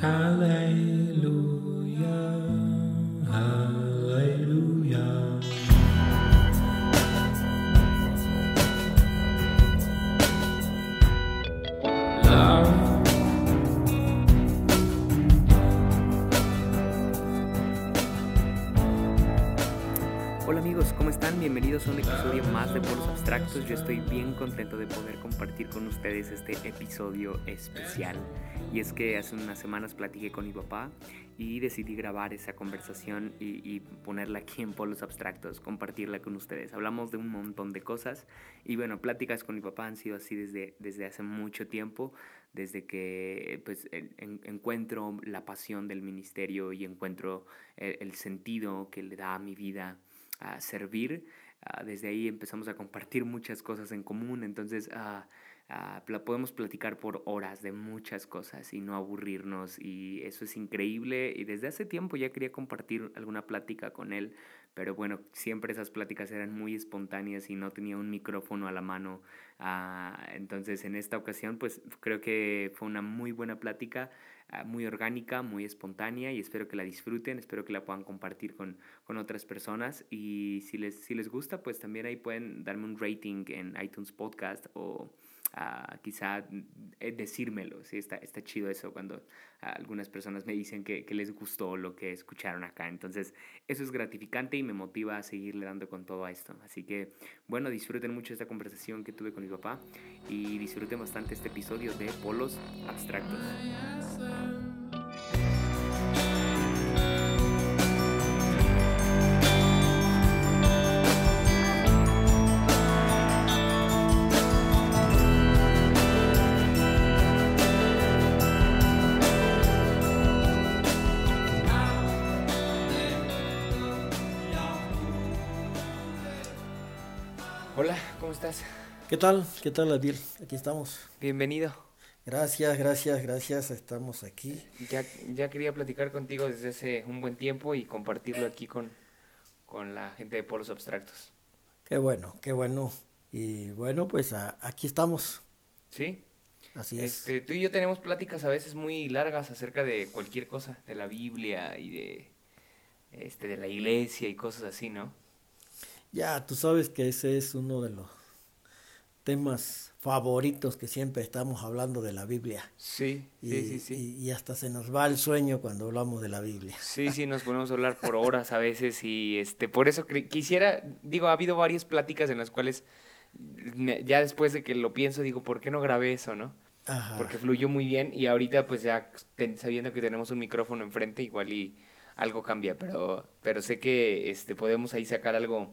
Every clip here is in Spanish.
Hallelujah. Yo estoy bien contento de poder compartir con ustedes este episodio especial. Y es que hace unas semanas platiqué con mi papá y decidí grabar esa conversación y, ponerla aquí en Polos Abstractos, compartirla con ustedes. Hablamos de un montón de cosas y bueno, pláticas con mi papá han sido así desde, desde hace mucho tiempo, desde que pues encuentro la pasión del ministerio y encuentro el, el sentido que le da a mi vida a servir Ah, desde ahí empezamos a compartir muchas cosas en común, entonces uh, podemos platicar por horas de muchas cosas y no aburrirnos y eso es increíble y desde hace tiempo ya quería compartir alguna plática con él, pero bueno, siempre esas pláticas eran muy espontáneas y no tenía un micrófono a la mano, entonces en esta ocasión pues creo que fue una muy buena plática. Ah, muy orgánica, muy espontánea y espero que la disfruten, espero que la puedan compartir con, con otras personas y si les, si les gusta, pues también ahí pueden darme un rating en iTunes Podcast o uh, quizá eh, decírmelo, ¿sí? está, está chido eso cuando algunas personas me dicen que, que, les gustó lo que escucharon acá, entonces eso es gratificante y me motiva a seguirle dando con todo a esto, así que bueno, disfruten mucho esta conversación que tuve con mi papá y disfruten bastante este episodio de Polos Abstractos. Hola, ¿cómo estás? ¿Qué tal? ¿Qué tal, Adil? Aquí estamos. Bienvenido. Gracias, gracias, gracias. Estamos aquí. Ya, ya quería platicar contigo desde hace un buen tiempo y compartirlo aquí con, con la gente de Polos Abstractos. Qué bueno, qué bueno. Y bueno, pues aquí estamos. Sí. Así es. Este, tú y yo tenemos pláticas a veces muy largas acerca de cualquier cosa, de la Biblia y de, este, de la iglesia y cosas así, ¿no? Ya, tú sabes que ese es uno de los temas favoritos que siempre estamos hablando de la Biblia. Sí, sí, sí, sí. Y, hasta se nos va el sueño cuando hablamos de la Biblia. Sí, sí, nos ponemos a hablar por horas a veces y este, por eso quisiera, digo, ha habido varias pláticas en las cuales ya después de que lo pienso digo, ¿por qué no grabé eso, no? Ajá. Porque fluyó muy bien y ahorita pues ya sabiendo que tenemos un micrófono enfrente igual y algo cambia, pero, pero sé que este, podemos ahí sacar algo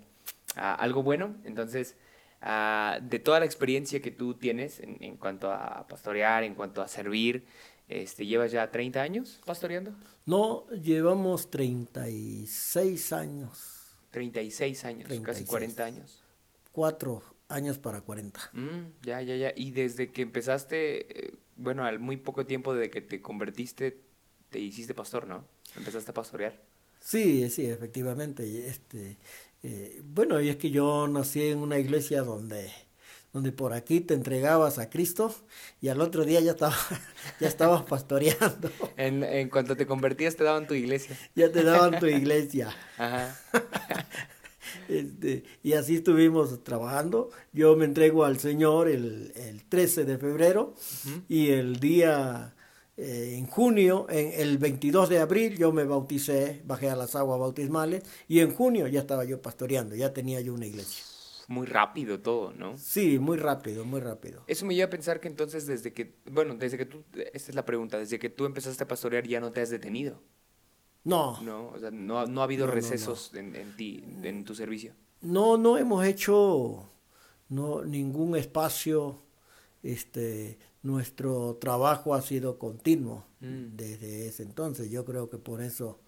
algo bueno. Entonces, de toda la experiencia que tú tienes en, cuanto a pastorear, en cuanto a servir, este, ¿llevas ya 30 años pastoreando? No, llevamos 36 años. 36 años, casi 40 años. Cuatro años para 40. Mm, ya, ya, ya. Y desde que empezaste, eh, bueno, al muy poco tiempo de que te convertiste, te hiciste pastor, ¿no? Empezaste a pastorear. Sí, sí, efectivamente. Este, eh, bueno, y es que yo nací en una iglesia donde, donde por aquí te entregabas a Cristo y al otro día ya estaba, ya estabas pastoreando. En, en cuanto te convertías te daban tu iglesia. Ya te daban tu iglesia. Ajá. Este, y así estuvimos trabajando. Yo me entrego al Señor el, el 13 de febrero y el día eh, en junio, en el 22 de abril, yo me bauticé, bajé a las aguas bautismales y en junio ya estaba yo pastoreando, ya tenía yo una iglesia. Muy rápido todo, ¿no? Sí, muy rápido, muy rápido. Eso me lleva a pensar que entonces desde que, bueno, desde que tú, esta es la pregunta, desde que tú empezaste a pastorear ya no te has detenido. No. No, o sea, no, no ha habido recesos En, en, ti, en tu servicio. No, no hemos hecho no, ningún espacio, este, nuestro trabajo ha sido continuo mm. desde ese entonces. Yo creo que por eso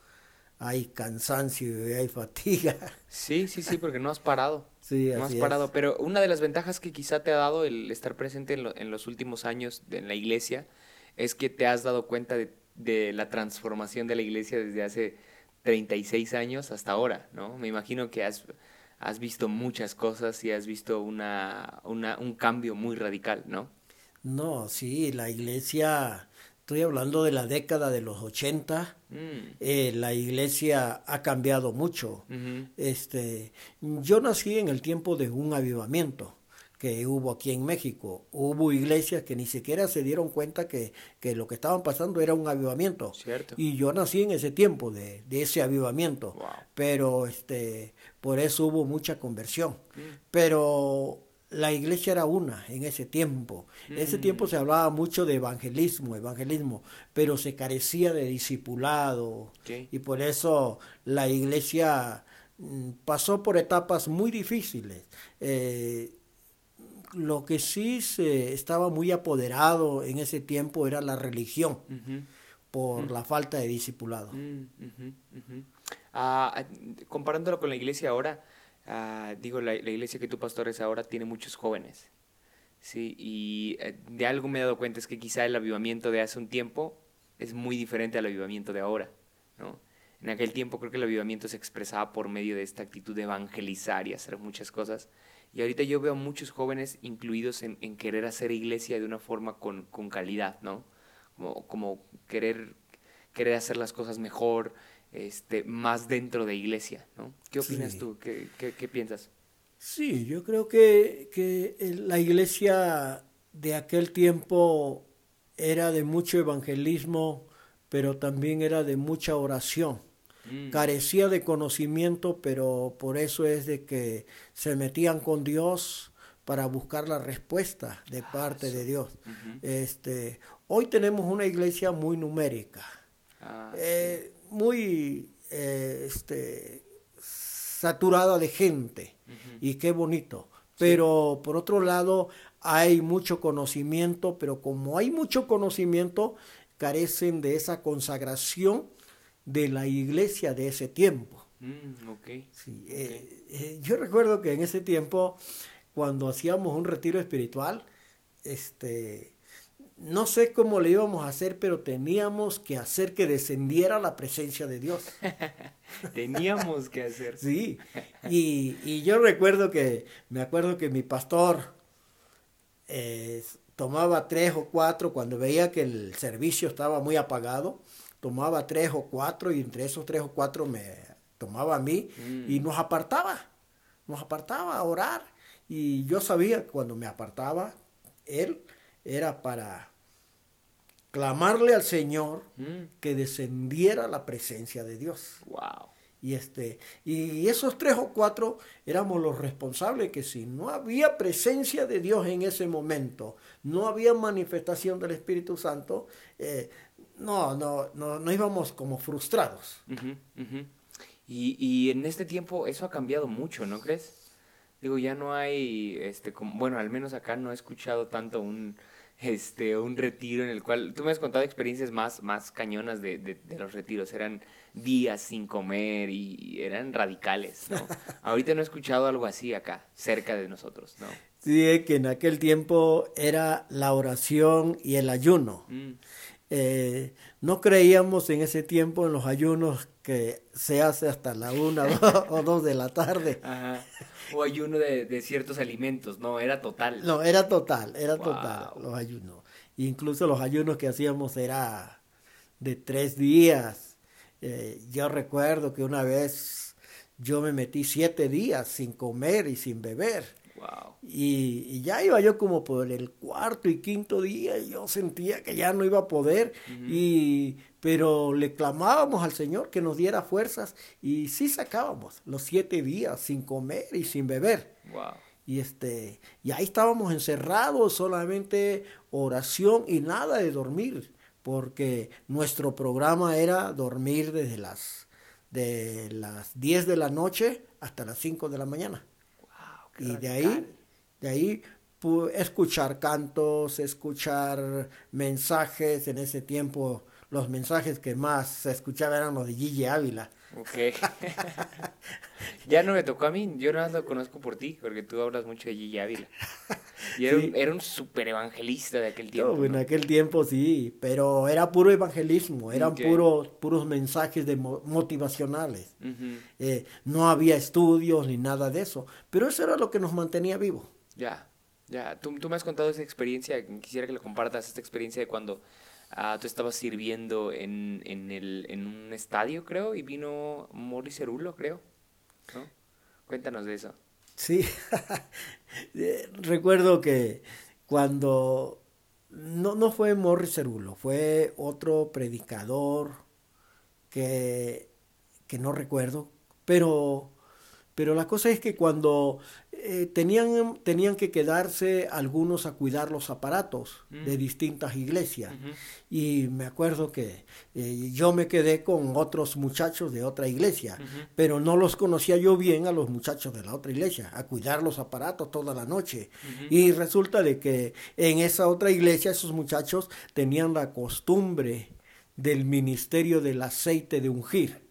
hay cansancio y hay fatiga. Sí, sí, sí, porque no has parado. Sí, no has parado. Pero una de las ventajas que quizá te ha dado el estar presente en, los últimos años en la iglesia es que te has dado cuenta de, la transformación de la iglesia desde hace 36 años hasta ahora, ¿no? Me imagino que has, has visto muchas cosas y has visto una, una, un cambio muy radical, ¿no? No, sí, la iglesia Estoy hablando de la década de los 80. Mm. Eh, la iglesia ha cambiado mucho. este, yo nací en el tiempo de un avivamiento que hubo aquí en México. Hubo iglesias que ni siquiera se dieron cuenta que, lo que estaban pasando era un avivamiento. Y yo nací en ese tiempo de, ese avivamiento. Pero este, por eso hubo mucha conversión. Mm. Pero la iglesia era una en ese tiempo. En ese mm. tiempo se hablaba mucho de evangelismo, evangelismo, pero se carecía de discipulado. Y por eso la iglesia mm, pasó por etapas muy difíciles. Eh, lo que sí se estaba muy apoderado en ese tiempo era la religión, por mm. la falta de discipulado. Ah, comparándolo con la iglesia ahora, Ah, digo, la, iglesia que tú pastores ahora tiene muchos jóvenes. Sí, y eh, de algo me he dado cuenta es que quizá el avivamiento de hace un tiempo es muy diferente al avivamiento de ahora, ¿no? En aquel tiempo creo que el avivamiento se expresaba por medio de esta actitud de evangelizar y hacer muchas cosas. Y ahorita yo veo muchos jóvenes incluidos en, querer hacer iglesia de una forma con, con calidad, ¿no? Como, como querer, querer hacer las cosas mejor, este, más dentro de iglesia, ¿no? ¿Qué opinas tú? ¿Qué, ¿Qué, piensas? Sí, yo creo que, que, la iglesia de aquel tiempo era de mucho evangelismo, pero también era de mucha oración. Mm. Carecía de conocimiento, pero por eso es de que se metían con Dios para buscar la respuesta de ah, parte de Dios. este, hoy tenemos una iglesia muy numérica. Ah, eh, muy eh, este, saturada de gente. Y qué bonito. Pero por otro lado hay mucho conocimiento, pero como hay mucho conocimiento, carecen de esa consagración de la iglesia de ese tiempo. Mm, eh, eh, yo recuerdo que en ese tiempo, cuando hacíamos un retiro espiritual, este, no sé cómo le íbamos a hacer, pero teníamos que hacer que descendiera la presencia de Dios. teníamos que hacer. Sí, y, yo recuerdo que, me acuerdo que mi pastor eh, tomaba tres o cuatro, cuando veía que el servicio estaba muy apagado, tomaba tres o cuatro y entre esos tres o cuatro me tomaba a mí y mm. nos apartaba, nos apartaba a orar. Y yo sabía que cuando me apartaba, él era para clamarle al Señor mm. que descendiera la presencia de Dios. Wow. Y este y esos tres o cuatro éramos los responsables que si no había presencia de Dios en ese momento, no había manifestación del Espíritu Santo, eh, no, no, no, no íbamos como frustrados. Y, y en este tiempo eso ha cambiado mucho, ¿no crees? Digo, ya no hay, este, como, bueno, al menos acá no he escuchado tanto un, este, un retiro en el cual, tú me has contado experiencias más, más cañonas de, de, los retiros, eran días sin comer y eran radicales, ¿no? Ahorita no he escuchado algo así acá, cerca de nosotros, ¿no? Sí, que en aquel tiempo era la oración y el ayuno. Mm. Eh, no creíamos en ese tiempo en los ayunos que se hace hasta la una o dos de la tarde. O ayuno de, ciertos alimentos, no, era total. No, era total, era total los ayunos. Incluso los ayunos que hacíamos era de tres días. Eh, yo recuerdo que una vez yo me metí siete días sin comer y sin beber. Y, ya iba yo como por el cuarto y quinto día y yo sentía que ya no iba a poder, y, pero le clamábamos al Señor que nos diera fuerzas y sí sacábamos los siete días sin comer y sin beber. Y, este, y ahí estábamos encerrados, solamente oración y nada de dormir, porque nuestro programa era dormir desde las, de las 10 de la noche hasta las 5 de la mañana y de ahí, de ahí escuchar cantos, escuchar mensajes. En ese tiempo los mensajes que más se escuchaban eran los de Gigi Ávila. Ok. ya no me tocó a mí, yo nada más lo conozco por ti, porque tú hablas mucho de Gigi Ávila. Y era, un, era un super evangelista de aquel tiempo. En aquel tiempo sí, pero era puro evangelismo, eran puros, puros mensajes de motivacionales. Eh, no había estudios ni nada de eso, pero eso era lo que nos mantenía vivos. Ya, ya. Tú, tú me has contado esa experiencia, quisiera que le compartas esta experiencia de cuando ah, tú estabas sirviendo en, en, el, en un estadio, creo, y vino Morris Cerulo, creo. ¿no? Cuéntanos de eso. Sí, eh, recuerdo que cuando no, no fue Morris Cerulo, fue otro predicador que, que no recuerdo, pero, pero la cosa es que cuando eh, tenían, tenían que quedarse algunos a cuidar los aparatos de mm. distintas iglesias. Y me acuerdo que eh, yo me quedé con otros muchachos de otra iglesia, pero no los conocía yo bien a los muchachos de la otra iglesia, a cuidar los aparatos toda la noche. Y resulta de que en esa otra iglesia esos muchachos tenían la costumbre del ministerio del aceite de ungir.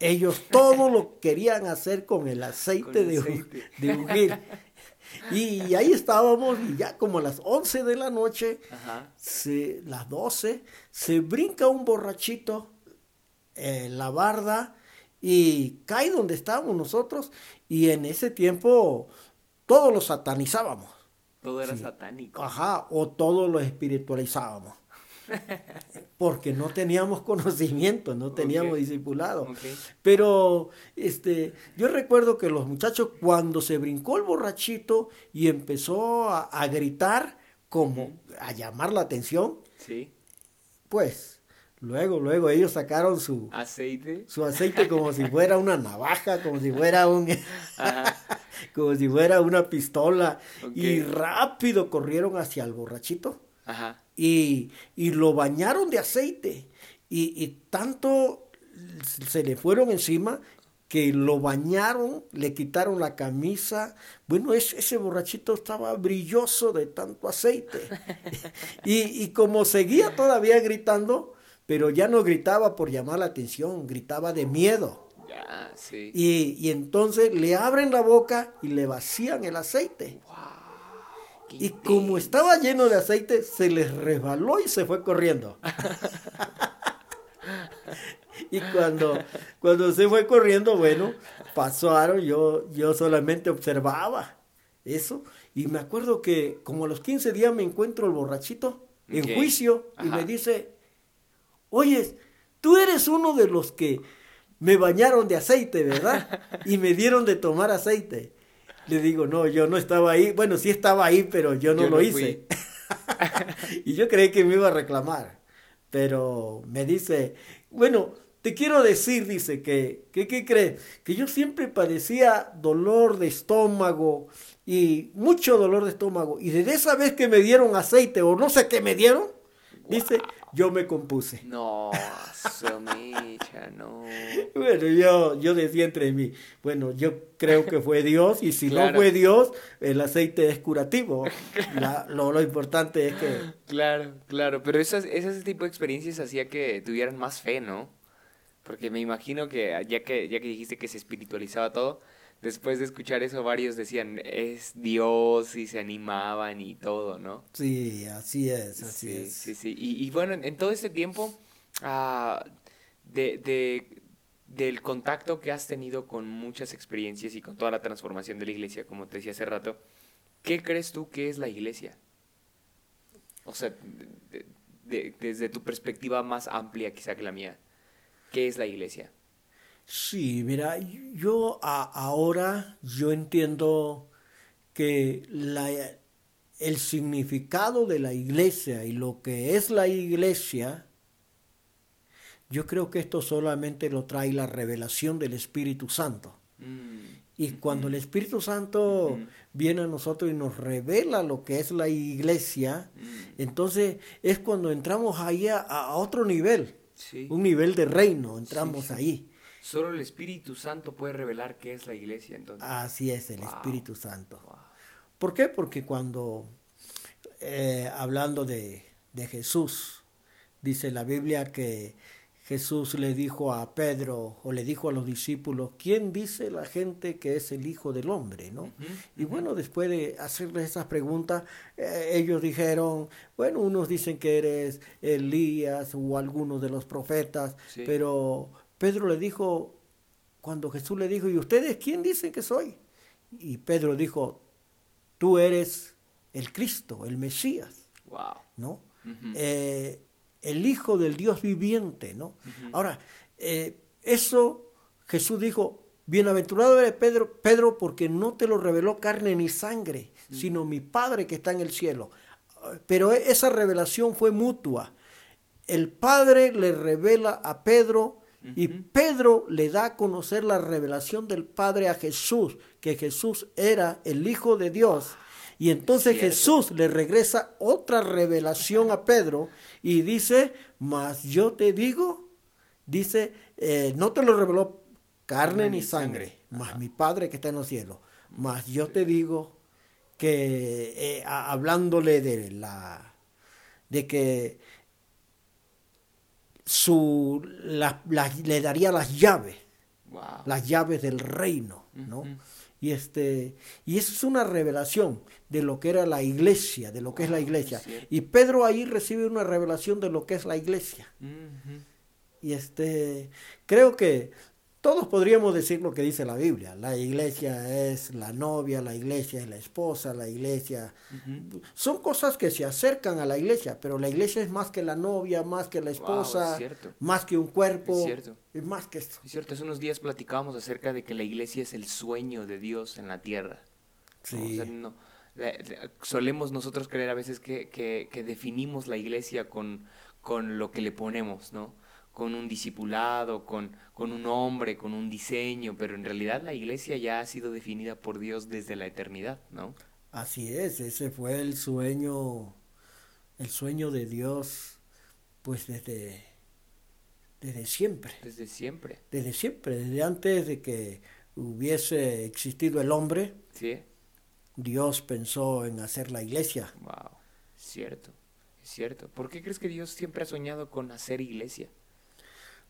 Ellos todo lo querían hacer con el aceite, De, ungir. Y ahí estábamos, y ya como a las 11 de la noche, Se, las 12, se brinca un borrachito en la barda y cae donde estábamos nosotros. Y en ese tiempo todos lo satanizábamos. Todo era satánico. Ajá, o todo lo espiritualizábamos porque no teníamos conocimiento, no teníamos discipulado. Pero este, yo recuerdo que los muchachos cuando se brincó el borrachito y empezó a, gritar como a llamar la atención, sí. pues luego, luego ellos sacaron su aceite, su aceite como si fuera una navaja, como si fuera un, como si fuera una pistola. Y rápido corrieron hacia el borrachito. Ajá y, lo bañaron de aceite y, tanto se le fueron encima que lo bañaron, le quitaron la camisa. Bueno, ese, ese borrachito estaba brilloso de tanto aceite. y, como seguía todavía gritando, pero ya no gritaba por llamar la atención, gritaba de miedo. y, y, entonces le abren la boca y le vacían el aceite. Y como estaba lleno de aceite, se les resbaló y se fue corriendo. y cuando, cuando se fue corriendo, bueno, pasaron, yo, yo solamente observaba eso. Y me acuerdo que como a los 15 días me encuentro el borrachito en juicio y me dice, oye, tú eres uno de los que me bañaron de aceite, ¿verdad? Y me dieron de tomar aceite. Le digo, no, yo no estaba ahí. Bueno, sí estaba ahí, pero yo no lo hice. y yo creí que me iba a reclamar. Pero me dice, bueno, te quiero decir, dice, que, que ¿qué crees? Que yo siempre padecía dolor de estómago y mucho dolor de estómago. Y desde esa vez que me dieron aceite o no sé qué me dieron, dice, yo me compuse. No, Somicha, no. Bueno, yo, yo decía entre mí, bueno, yo creo que fue Dios y si no fue Dios, el aceite es curativo. lo, lo, importante es que... Claro, claro, pero esas, ese tipo de experiencias hacía que tuvieran más fe, ¿no? Porque me imagino que ya que, ya que dijiste que se espiritualizaba todo, después de escuchar eso varios decían, es Dios y se animaban y todo, ¿no? Sí, así es, así es. Sí, sí, y, y bueno, en, todo este tiempo uh, de, de, del contacto que has tenido con muchas experiencias y con toda la transformación de la iglesia, como te decía hace rato, ¿qué crees tú que es la iglesia? O sea, desde tu perspectiva más amplia quizá que la mía, ¿qué es la iglesia? Sí, mira, yo ahora yo entiendo que la, el significado de la iglesia y lo que es la iglesia, yo creo que esto solamente lo trae la revelación del Espíritu Santo. Mm. Y cuando el Espíritu Santo viene a nosotros y nos revela lo que es la iglesia, mm. entonces es cuando entramos ahí a, otro nivel, un nivel de reino, entramos ahí. Solo el Espíritu Santo puede revelar qué es la iglesia, entonces. Así es, el Espíritu Santo. ¿Por qué? Porque cuando, eh, hablando de, de Jesús, dice la Biblia que Jesús le dijo a Pedro o le dijo a los discípulos, ¿quién dice la gente que es el Hijo del Hombre? ¿no? Y bueno, después de hacerles esas preguntas, eh, ellos dijeron, bueno, unos dicen que eres Elías o algunos de los profetas, pero Pedro le dijo, cuando Jesús le dijo, ¿y ustedes quién dicen que soy? Y Pedro dijo, tú eres el Cristo, el Mesías. Wow. ¿No? Eh, el Hijo del Dios viviente, ¿no? Ahora, eh, eso Jesús dijo, bienaventurado eres Pedro, Pedro, porque no te lo reveló carne ni sangre, sino mi Padre que está en el cielo. Pero esa revelación fue mutua. El Padre le revela a Pedro y Pedro le da a conocer la revelación del Padre a Jesús, que Jesús era el Hijo de Dios. Y entonces Jesús le regresa otra revelación a Pedro y dice, mas yo te digo, dice, eh, no te lo reveló carne ni sangre, mas mi Padre que está en los cielos. Mas yo te digo que eh, hablándole de la de que su le daría las llaves, las llaves del reino, ¿no? Y este y eso es una revelación de lo que era la iglesia, de lo que es la iglesia. Y Pedro ahí recibe una revelación de lo que es la iglesia. Y este creo que todos podríamos decir lo que dice la Biblia. La iglesia es la novia, la iglesia es la esposa, la iglesia... Son cosas que se acercan a la iglesia, pero la iglesia es más que la novia, más que la esposa, más que un cuerpo. Es cierto. Es más que esto. Es cierto, hace unos días platicábamos acerca de que la iglesia es el sueño de Dios en la tierra. Sí. solemos nosotros creer a veces que, que, que definimos la iglesia con, con lo que le ponemos, ¿no? Con un discipulado, con, con un hombre, con un diseño, pero en realidad la iglesia ya ha sido definida por Dios desde la eternidad, ¿no? Así es, ese fue el sueño, el sueño de Dios, pues desde, desde siempre. Desde siempre. Desde siempre, desde antes de que hubiese existido el hombre. Sí. Dios pensó en hacer la iglesia. Wow, cierto, es cierto. ¿Por qué crees que Dios siempre ha soñado con hacer iglesia?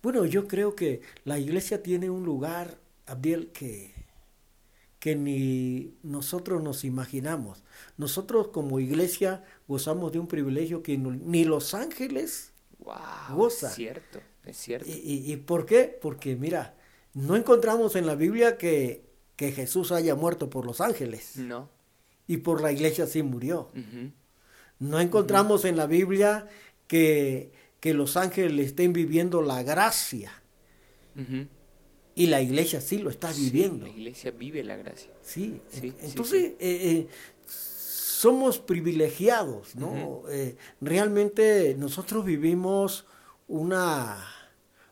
Bueno, yo creo que la iglesia tiene un lugar, Abdiel, que, que ni nosotros nos imaginamos. Nosotros como iglesia gozamos de un privilegio que ni los ángeles wow, gozan. Es cierto, es cierto. ¿Y, por qué? Porque mira, no encontramos en la Biblia que, que, Jesús haya muerto por los ángeles. No. Y por la iglesia sí murió. No encontramos en la Biblia que que los ángeles estén viviendo la gracia. Y la iglesia sí lo está viviendo. la iglesia vive la gracia. Sí, entonces eh, eh, somos privilegiados, ¿no? Eh, realmente nosotros vivimos una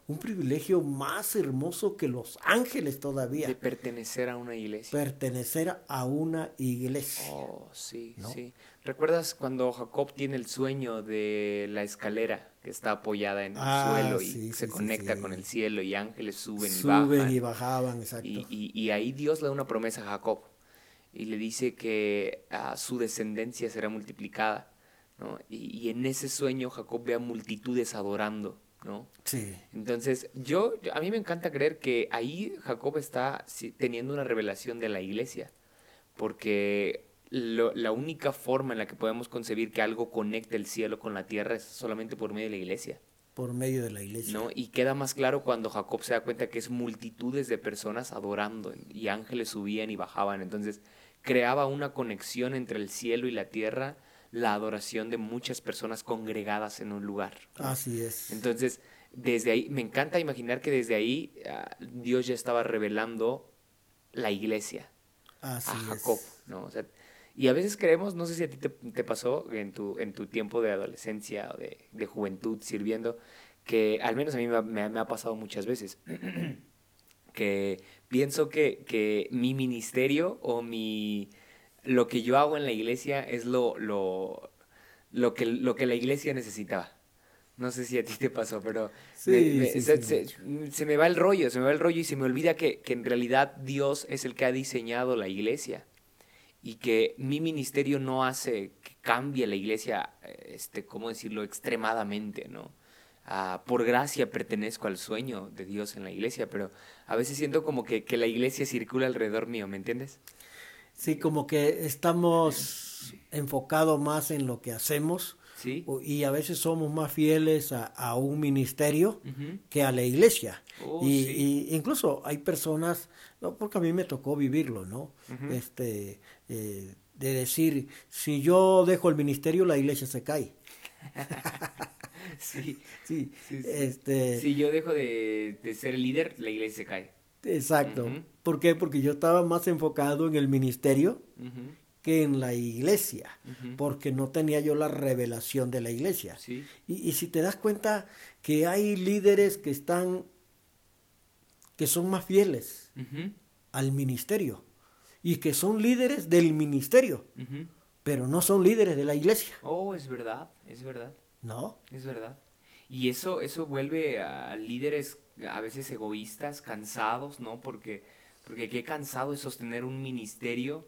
un privilegio más hermoso que los ángeles todavía. De pertenecer a una iglesia. Pertenecer a una iglesia. Oh, sí, sí. ¿Recuerdas cuando Jacob tiene el sueño de la escalera que está apoyada en el ah, suelo y se conecta con el cielo y ángeles suben, y bajan? Suben y bajaban, exacto. Y, ahí Dios le da una promesa a Jacob y le dice que a su descendencia será multiplicada. ¿no? Y, y en ese sueño Jacob ve a multitudes adorando ¿no? Sí. Entonces, yo, a mí me encanta creer que ahí Jacob está teniendo una revelación de la iglesia, porque la única forma en la que podemos concebir que algo conecte el cielo con la tierra es solamente por medio de la iglesia. Por medio de la iglesia. ¿no? Y queda más claro cuando Jacob se da cuenta que es multitudes de personas adorando y ángeles subían y bajaban. Entonces, creaba una conexión entre el cielo y la tierra la adoración de muchas personas congregadas en un lugar. Así es. Entonces, desde ahí, me encanta imaginar que desde ahí ah, Dios ya estaba revelando la iglesia a Jacob, ¿no? Y a veces creemos, no sé si a ti te, pasó en tu, en tu tiempo de adolescencia o de, juventud sirviendo, que al menos a mí me, ha pasado muchas veces, que pienso que, que mi ministerio o mi lo que yo hago en la iglesia es lo, lo, lo, que, lo que la iglesia necesitaba. No sé si a ti te pasó, pero se, me va el rollo, se me va el rollo y se me olvida que, que, en realidad Dios es el que ha diseñado la iglesia y que mi ministerio no hace que cambie la iglesia, este, ¿cómo decirlo?, extremadamente, ¿no? Ah, por gracia pertenezco al sueño de Dios en la iglesia, pero a veces siento como que, que la iglesia circula alrededor mío, ¿me entiendes? Sí, como que estamos enfocados más en lo que hacemos. Y a veces somos más fieles a, un ministerio que a la iglesia. Oh, y, incluso hay personas, no, porque a mí me tocó vivirlo, ¿no? Este, eh, de decir, si yo dejo el ministerio, la iglesia se cae. sí. Sí, Sí, sí. este, Si yo dejo de, de ser el líder, la iglesia se cae. exacto. ¿Por qué? Porque yo estaba más enfocado en el ministerio que en la iglesia, porque no tenía yo la revelación de la iglesia. Sí, Y, y si te das cuenta que hay líderes que están, que son más fieles al ministerio y que son líderes del ministerio, pero no son líderes de la iglesia, Oh, es verdad, es verdad, ¿no? es verdad. Y eso, eso vuelve a líderes a veces egoístas, cansados, ¿no? Porque, porque qué cansado es sostener un ministerio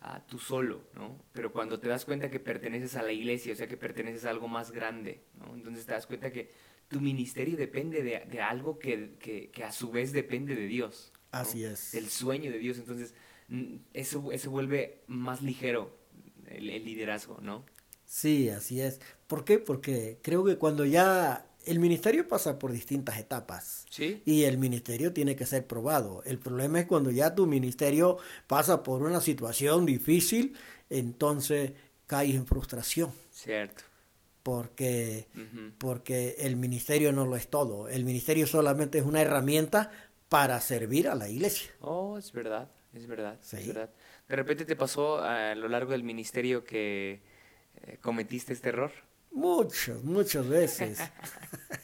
ah, tú solo, ¿no? Pero cuando te das cuenta que perteneces a la iglesia, o sea, que perteneces a algo más grande, ¿no? Entonces te das cuenta que tu ministerio depende de, de algo que, que, que a su vez depende de Dios. ¿no? Así es. Del sueño de Dios. Entonces, eso, eso vuelve más ligero el, el liderazgo, ¿no? Sí, así es. ¿Por qué? Porque creo que cuando ya el ministerio pasa por distintas etapas Sí. y el ministerio tiene que ser probado. El problema es cuando ya tu ministerio pasa por una situación difícil, entonces caes en frustración, Cierto. porque, porque el ministerio no lo es todo. El ministerio solamente es una herramienta para servir a la iglesia. Oh, es verdad, es verdad, es Sí. verdad. De repente te pasó a lo largo del ministerio que eh, cometiste este error. Muchas, muchas veces.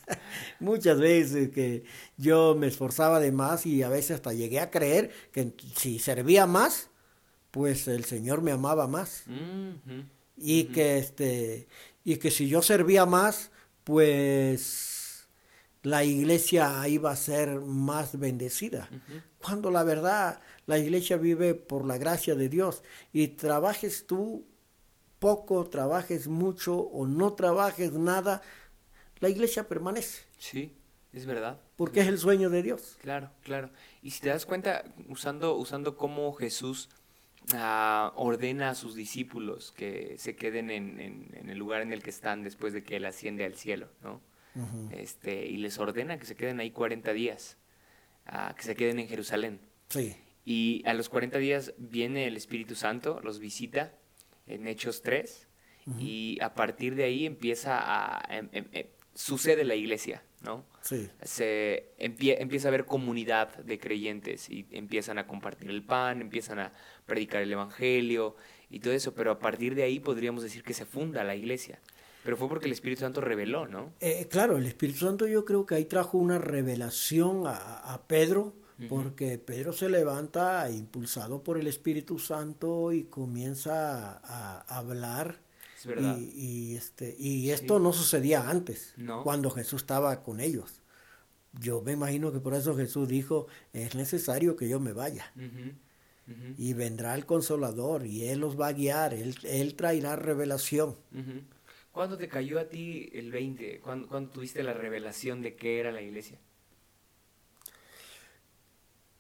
muchas veces que yo me esforzaba de más y a veces hasta llegué a creer que si servía más, pues el Señor me amaba más. Y que este, y que si yo servía más, pues la iglesia iba a ser más bendecida. Cuando la verdad, la iglesia vive por la gracia de Dios y trabajes tú poco, trabajes mucho o no trabajes nada, la iglesia permanece, Sí, es verdad. porque es el sueño de Dios. Claro, claro. Y si te das cuenta, usando, usando cómo Jesús ah, ordena a sus discípulos que se queden en, en- en el lugar en el que están después de que Él asciende al cielo, ¿no? Este, y les ordena que se queden ahí 40 días, ah, que se queden en Jerusalén. Sí, Y a los 40 días viene el Espíritu Santo, los visita en Hechos 3, y a partir de ahí empieza a... em- em- em- sucede la iglesia, ¿no? sí, se empie- empieza a haber comunidad de creyentes y empiezan a compartir el pan, empiezan a predicar el evangelio y todo eso, pero a partir de ahí podríamos decir que se funda la iglesia. Pero fue porque el Espíritu Santo reveló, ¿no? Eh, claro, el Espíritu Santo yo creo que ahí trajo una revelación a, a Pedro, Porque Pedro se levanta impulsado por el Espíritu Santo y comienza a, a hablar. Es verdad. Y, y, este, y esto no sucedía antes, No. cuando Jesús estaba con ellos. Yo me imagino que por eso Jesús dijo, es necesario que yo me vaya. Y vendrá el consolador y Él los va a guiar, Él, él traerá revelación. ¿Cuándo te cayó a ti el 20? ¿Cuándo, cuándo tuviste la revelación de qué era la iglesia?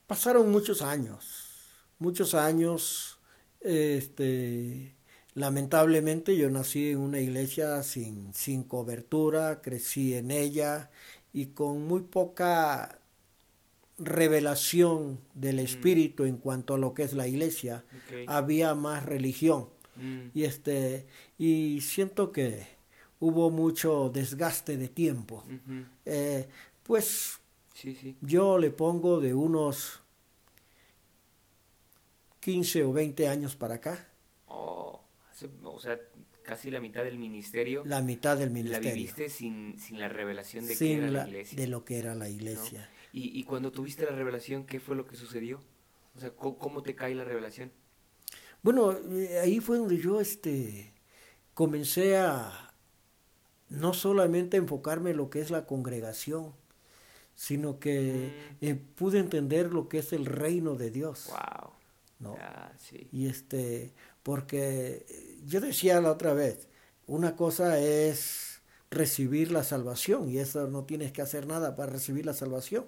Pasaron muchos años, muchos años. Este, lamentablemente yo nací en una iglesia sin, sin cobertura, crecí en ella y con muy poca revelación del espíritu en cuanto a lo que es la iglesia. Había más religión Mm, y este y siento que hubo mucho desgaste de tiempo. Eh, pues Sí, sí. yo le pongo de unos 15 o 20 años para acá, Oh, o sea, casi la mitad del ministerio la mitad del la ministerio, viviste sin, sin la revelación de qué sin era la, la- iglesia. de lo que era la iglesia. Y, y cuando tuviste la revelación, ¿qué fue lo que sucedió? O sea, ¿cómo, cómo te cae la revelación? Bueno, eh, ahí fue donde yo este, comencé a no solamente enfocarme en lo que es la congregación, sino que eh, pude entender lo que es el reino de Dios. Wow. ¿no? Ah, sí. Y este, porque eh, yo decía la otra vez, una cosa es recibir la salvación y eso no tienes que hacer nada para recibir la salvación,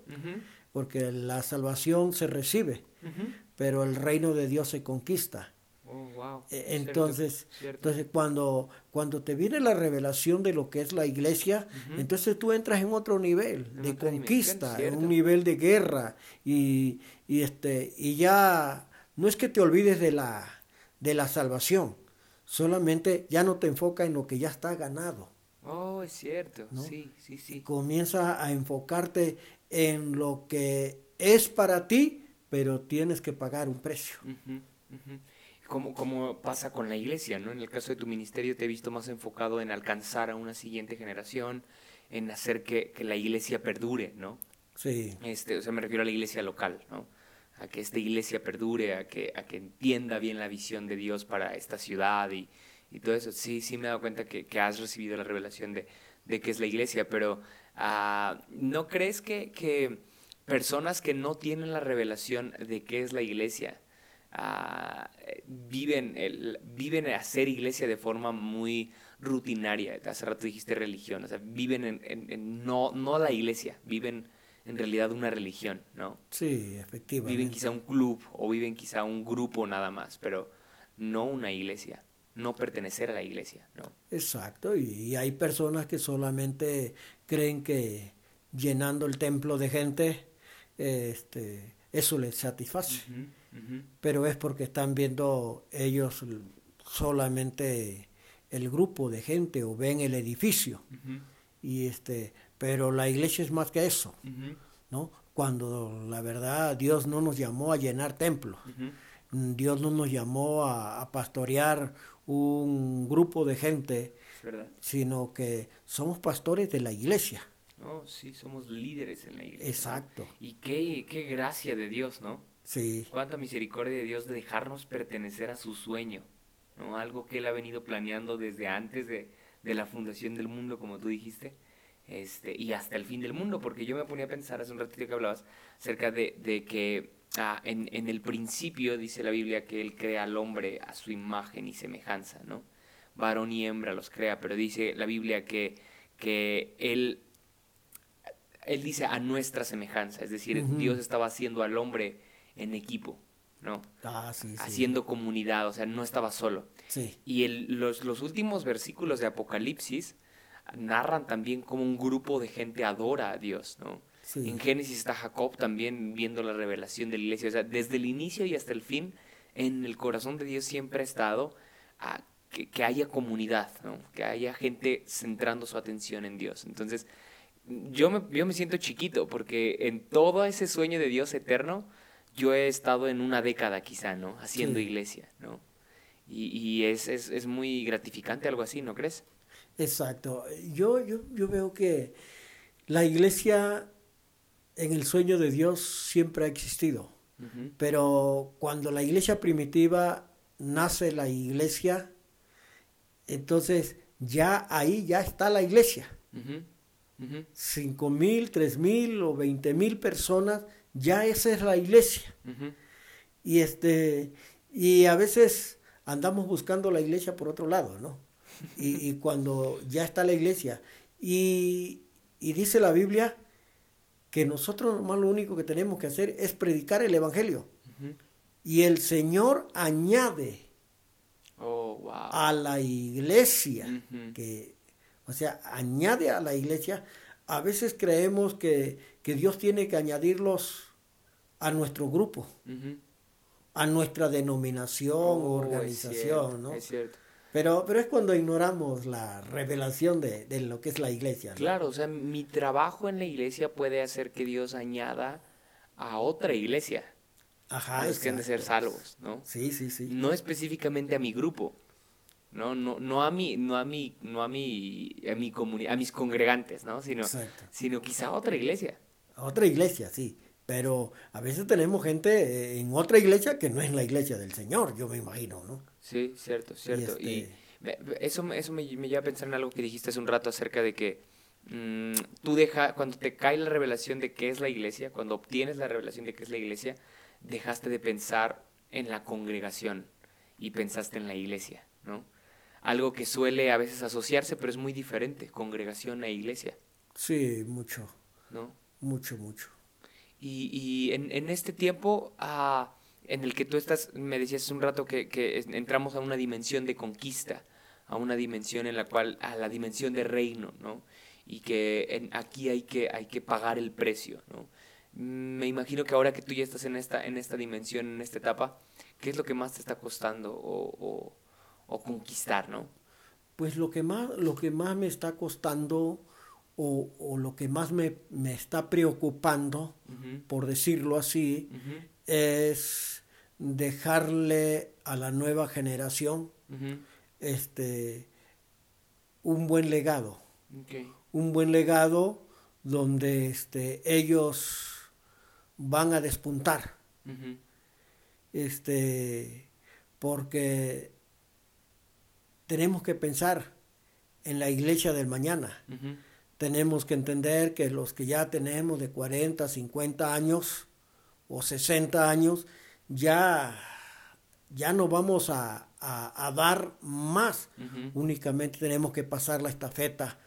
porque la salvación se recibe, pero el reino de Dios se conquista. Oh, wow. Cierto, Entonces, cierto. entonces cuando, cuando te viene la revelación de lo que es la iglesia, entonces tú entras en otro nivel En de conquista, en un nivel de guerra y, y este y ya no es que te olvides de la de la salvación, solamente ya no te enfoca en lo que ya está ganado. Oh, es cierto, sí, sí, sí. Comienza a enfocarte en lo que es para ti, pero tienes que pagar un precio. Como, como pasa con la iglesia, ¿no? En el caso de tu ministerio te he visto más enfocado en alcanzar a una siguiente generación, en hacer que, que la iglesia perdure, ¿no? Sí. Este, o sea, me refiero a la iglesia local, ¿no? A que esta iglesia perdure, a que, a que entienda bien la visión de Dios para esta ciudad y, y todo eso. Sí, sí me he dado cuenta que, que has recibido la revelación de, de qué es la iglesia, pero uh, ¿no crees que, que, personas que no tienen la revelación de qué es la iglesia uh, viven, el, viven a hacer iglesia de forma muy rutinaria? Hace rato dijiste religión, o sea, viven en, en, en no, no la iglesia, viven en realidad una religión, ¿no? Sí, efectivamente. Viven quizá un club o viven quizá un grupo nada más, pero no una iglesia no pertenecer a la iglesia, ¿no? Exacto, y, hay personas que solamente creen que llenando el templo de gente, este, eso les satisface. Pero es porque están viendo ellos solamente el grupo de gente o ven el edificio. Y este, pero la iglesia es más que eso, ¿no? Cuando la verdad Dios no nos llamó a llenar templos. Dios no nos llamó a, a pastorear un grupo de gente, sino que somos pastores de la iglesia. Oh, sí, somos líderes en la iglesia. Exacto. Y qué, qué gracia de Dios, ¿no? Sí. Cuánta misericordia de Dios de dejarnos pertenecer a su sueño, ¿no? Algo que Él ha venido planeando desde antes de, de la fundación del mundo, como tú dijiste, este, y hasta el fin del mundo, porque yo me ponía a pensar hace un ratito que hablabas acerca de, de que Ah, en, en, el principio dice la Biblia que Él crea al hombre a su imagen y semejanza, ¿no? Varón y hembra los crea, pero dice la Biblia que, que Él, él dice a nuestra semejanza, es decir, Dios estaba haciendo al hombre en equipo, ¿no? Ah, sí, Haciendo comunidad, o sea, no estaba solo. Sí. Y el, los, los últimos versículos de Apocalipsis narran también como un grupo de gente adora a Dios, ¿no? En Génesis está Jacob también viendo la revelación de la iglesia. O sea, desde el inicio y hasta el fin, en el corazón de Dios siempre ha estado a que, haya comunidad, ¿no? que haya gente centrando su atención en Dios. Entonces, yo me, yo me siento chiquito porque en todo ese sueño de Dios eterno, yo he estado en una década quizá, ¿no? Haciendo iglesia, ¿no? Y, y es, es, es, muy gratificante algo así, ¿no crees? Exacto. Yo, yo, yo veo que la iglesia en el sueño de Dios siempre ha existido. Pero cuando la iglesia primitiva nace la iglesia, entonces ya ahí ya está la iglesia. Cinco mil, tres mil o veinte mil personas, ya esa es la iglesia. Y este, y a veces andamos buscando la iglesia por otro lado, ¿no? y, cuando ya está la iglesia, y, y dice la Biblia que nosotros nomás lo único que tenemos que hacer es predicar el Evangelio. Y el Señor añade oh, a la iglesia, que, o sea, añade a la iglesia. A veces creemos que, que Dios tiene que añadirlos a nuestro grupo, a nuestra denominación o oh, organización, ¿no? Es. Pero, pero es cuando ignoramos la revelación de, de lo que es la iglesia. Claro, o sea, mi trabajo en la iglesia puede hacer que Dios añada a otra iglesia. Ajá. A los que han de ser salvos, ¿no? Sí, sí, sí. No específicamente a mi grupo. No, no, no a mi, no a mi, no a mi, a mi comunidad, a mis congregantes, ¿no? Sino, sino quizá a otra iglesia. A otra iglesia, sí. Pero a veces tenemos gente eh, en otra iglesia que no es la iglesia del Señor, yo me imagino, ¿no? Sí, cierto, cierto. Y, este eso, eso me, me, lleva a pensar en algo que dijiste hace un rato acerca de que mm, tú deja, cuando te cae la revelación de qué es la iglesia, cuando obtienes la revelación de qué es la iglesia, dejaste de pensar en la congregación y pensaste en la iglesia, ¿no? Algo que suele a veces asociarse, pero es muy diferente, congregación e iglesia. Sí, mucho. ¿No? Mucho, mucho. Y, y en, en, este tiempo ah, en el que tú estás, me decías hace un rato que, que, entramos a una dimensión de conquista, a una dimensión en la cual, a la dimensión de reino, ¿no? Y que en, aquí hay que, hay que pagar el precio, ¿no? Me imagino que ahora que tú ya estás en esta, en esta dimensión, en esta etapa, ¿qué es lo que más te está costando o, o, o conquistar, ¿no? Pues lo que más, lo que más me está costando o, lo que más me, está preocupando, por decirlo así, es dejarle a la nueva generación este, un buen legado. Un buen legado donde este, ellos van a despuntar. Este, porque tenemos que pensar en la iglesia del mañana. Tenemos que entender que los que ya tenemos de 40, 50 años o 60 años, ya, ya no vamos a, dar más. Únicamente tenemos que pasar la estafeta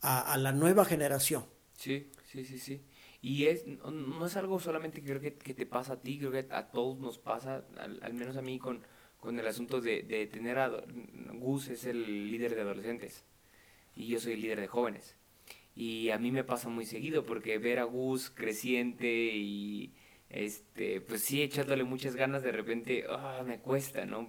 a, la nueva generación. Sí, sí, sí, sí. Y es, no, es algo solamente que creo que, te pasa a ti, creo que a todos nos pasa, al, menos a mí con, con el asunto de, de tener a Gus es el líder de adolescentes y yo soy el líder de jóvenes. Y a mí me pasa muy seguido porque ver a Gus creciente y este pues sí echándole muchas ganas de repente ah, me cuesta, ¿no?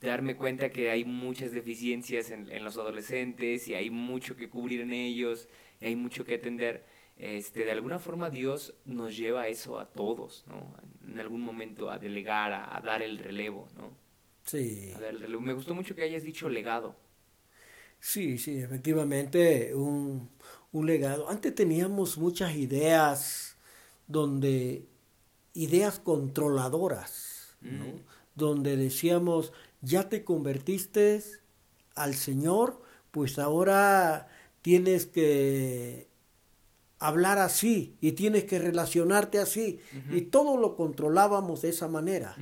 darme cuenta que hay muchas deficiencias en, en, los adolescentes y hay mucho que cubrir en ellos y hay mucho que atender este, de alguna forma Dios nos lleva a eso a todos, ¿no? En algún momento a delegar, a, dar el relevo, ¿no? Sí. Me gustó mucho que hayas dicho legado. Sí, sí, efectivamente, un, legado. Antes teníamos muchas ideas donde, ideas controladoras, ¿no? Mm. Donde decíamos, ya te convertiste al Señor, pues ahora tienes que hablar así y tienes que relacionarte así. Y todo lo controlábamos de esa manera.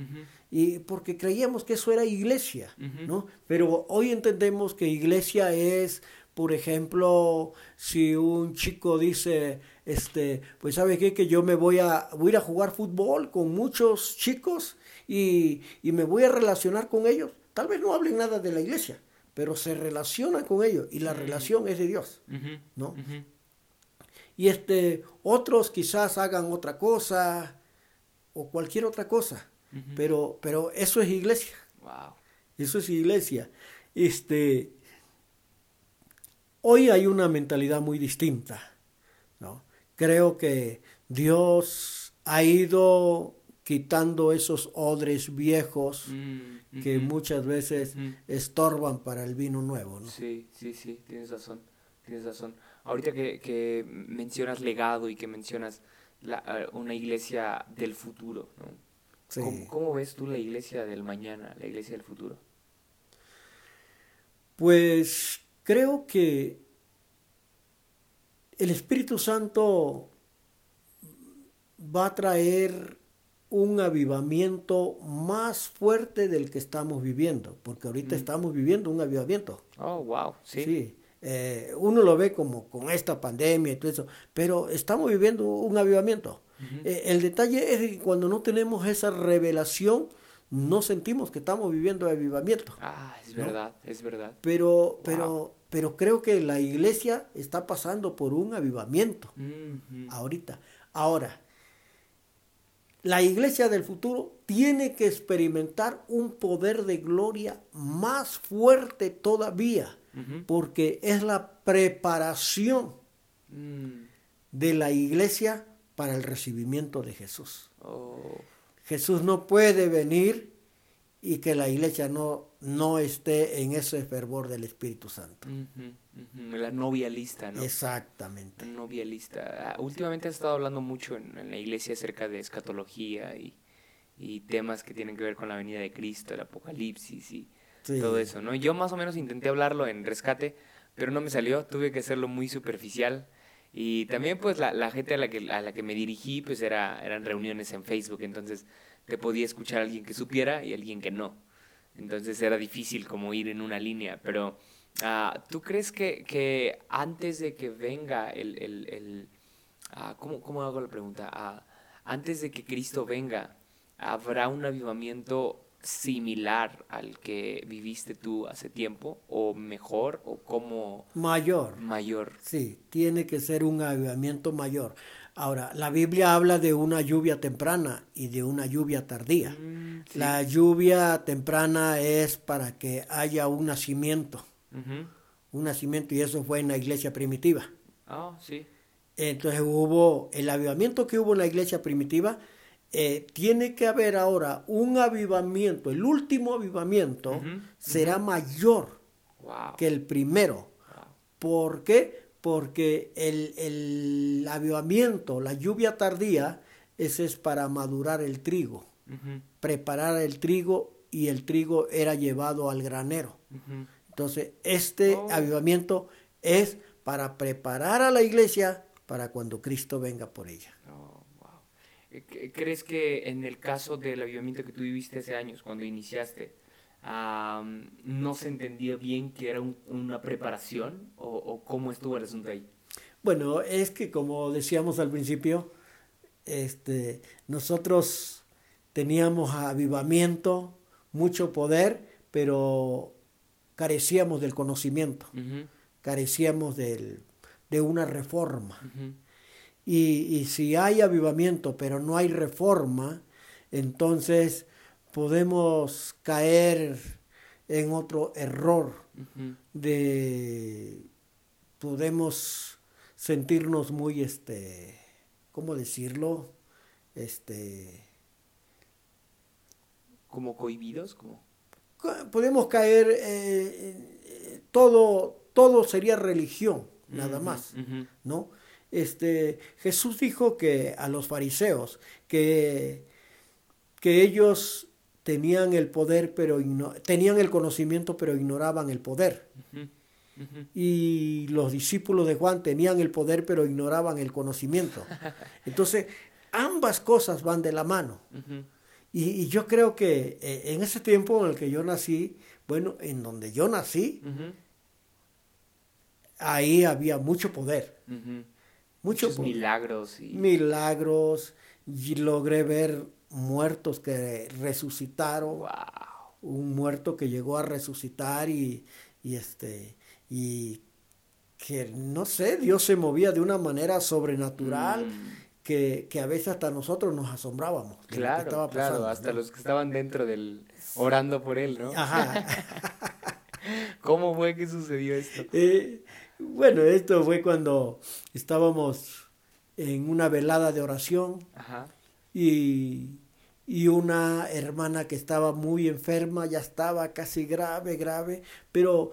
Y porque creíamos que eso era iglesia, ¿no? Pero hoy entendemos que iglesia es, por ejemplo, si un chico dice, este, pues sabe qué, que yo me voy a, voy a jugar fútbol con muchos chicos y, y me voy a relacionar con ellos. Tal vez no hablen nada de la iglesia, pero se relacionan con ellos y la relación es de Dios, ¿no? y este, otros quizás hagan otra cosa o cualquier otra cosa, pero, pero eso es iglesia. Wow. Eso es iglesia. Este, hoy hay una mentalidad muy distinta, ¿no? Creo que Dios ha ido quitando esos odres viejos mm, que muchas veces estorban para el vino nuevo, ¿no? Sí, sí, sí, tienes razón, tienes razón ahorita que, mencionas legado y que mencionas una iglesia del futuro, ¿no? ¿Cómo, ves tú la iglesia del mañana, la iglesia del futuro? Pues creo que el Espíritu Santo va a traer un avivamiento más fuerte del que estamos viviendo, porque ahorita mm. estamos viviendo un avivamiento. Oh, wow, sí. Sí, eh, uno lo ve como con esta pandemia y todo eso, pero estamos viviendo un avivamiento. Eh, el detalle es que cuando no tenemos esa revelación, no sentimos que estamos viviendo avivamiento. Ah, es verdad, es verdad. Pero, pero, pero creo que la iglesia está pasando por un avivamiento ahorita. Ahora, la iglesia del futuro tiene que experimentar un poder de gloria más fuerte todavía porque es la preparación mm. de la iglesia para el recibimiento de Jesús. Oh. Jesús no puede venir y que la iglesia no, no esté en ese fervor del Espíritu Santo. La novia lista, ¿no? Exactamente. Novia lista. Ah, últimamente has estado hablando mucho en, la iglesia acerca de escatología y, y, temas que tienen que ver con la venida de Cristo, el Apocalipsis y todo eso, ¿no? Yo más o menos intenté hablarlo en rescate, pero no me salió, tuve que hacerlo muy superficial. Y también pues la, la gente a la, que, a la que me dirigí pues era, eran reuniones en Facebook, entonces te podía escuchar a alguien que supiera y alguien que no. Entonces era difícil como ir en una línea, pero uh, ¿tú crees que, que, antes de que venga el... el, el uh, ¿cómo, ¿cómo, hago la pregunta? Uh, antes de que Cristo venga, ¿habrá un avivamiento similar al que viviste tú hace tiempo o mejor o como mayor mayor sí tiene que ser un avivamiento mayor ahora la Biblia habla de una lluvia temprana y de una lluvia tardía mm, la lluvia temprana es para que haya un nacimiento Un nacimiento y eso fue en la iglesia primitiva. Ah, sí. Entonces hubo el avivamiento que hubo en la iglesia primitiva. Eh, tiene que haber ahora un avivamiento, el último avivamiento será mayor que el primero. ¿Por qué? Porque el, el, avivamiento, la lluvia tardía, ese es para madurar el trigo, preparar el trigo y el trigo era llevado al granero. Entonces, este oh. avivamiento es para preparar a la iglesia para cuando Cristo venga por ella. Oh, ¿Crees que en el caso del avivamiento que tú viviste hace años, cuando iniciaste, no se entendía bien que era una preparación o, cómo estuvo el asunto ahí? Bueno, es que como decíamos al principio, este, nosotros teníamos avivamiento, mucho poder, pero carecíamos del conocimiento, carecíamos del, de una reforma. Y, y, si hay avivamiento, pero no hay reforma, entonces podemos caer en otro error de podemos sentirnos muy este cómo decirlo este como cohibidos como podemos caer eh, todo todo sería religión nada más no este Jesús dijo que a los fariseos que que ellos tenían el poder, pero tenían el conocimiento, pero ignoraban el poder. Y los discípulos de Juan tenían el poder, pero ignoraban el conocimiento. Entonces, ambas cosas van de la mano. y, yo creo que eh, en ese tiempo en el que yo nací, bueno, en donde yo nací, ahí había mucho poder. Muchos milagros. Y... Milagros. Y logré ver muertos que resucitaron. Un muerto que llegó a resucitar y, este y que no sé, Dios se movía de una manera sobrenatural. Mm. Que, a veces hasta nosotros nos asombrábamos. claro, claro, hasta los que estaban dentro del orando por él, ¿no? Ajá. ¿Cómo fue que sucedió esto? Eh, bueno, esto fue cuando estábamos en una velada de oración Ajá. y y una hermana que estaba muy enferma, ya estaba casi grave, grave, pero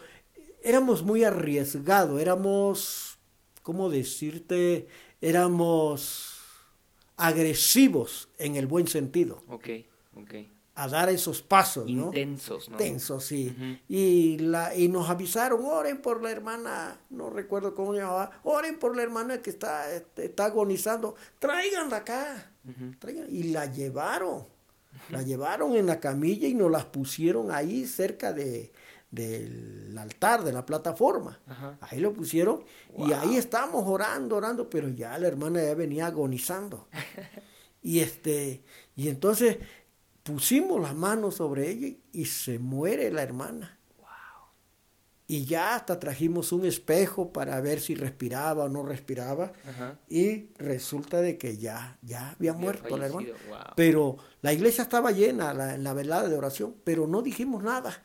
éramos muy arriesgados, éramos, ¿cómo decirte? Éramos agresivos en el buen sentido. Ok, ok. A dar esos pasos, ¿no? Intensos, ¿no? Intensos, sí. y, la, y nos avisaron, oren por la hermana, no recuerdo cómo llamaba, oren por la hermana que está, está agonizando, tráiganla acá. Y la llevaron, la llevaron en la camilla y nos las pusieron ahí cerca de, del altar, de la plataforma. Ahí lo pusieron y ahí estamos orando, orando, pero ya la hermana ya venía agonizando. y este, y entonces pusimos las manos sobre ella y se muere la hermana. Y ya hasta trajimos un espejo para ver si respiraba o no respiraba y resulta de que ya ya había muerto la hermana. pero la iglesia estaba llena la, en la velada de oración pero no dijimos nada.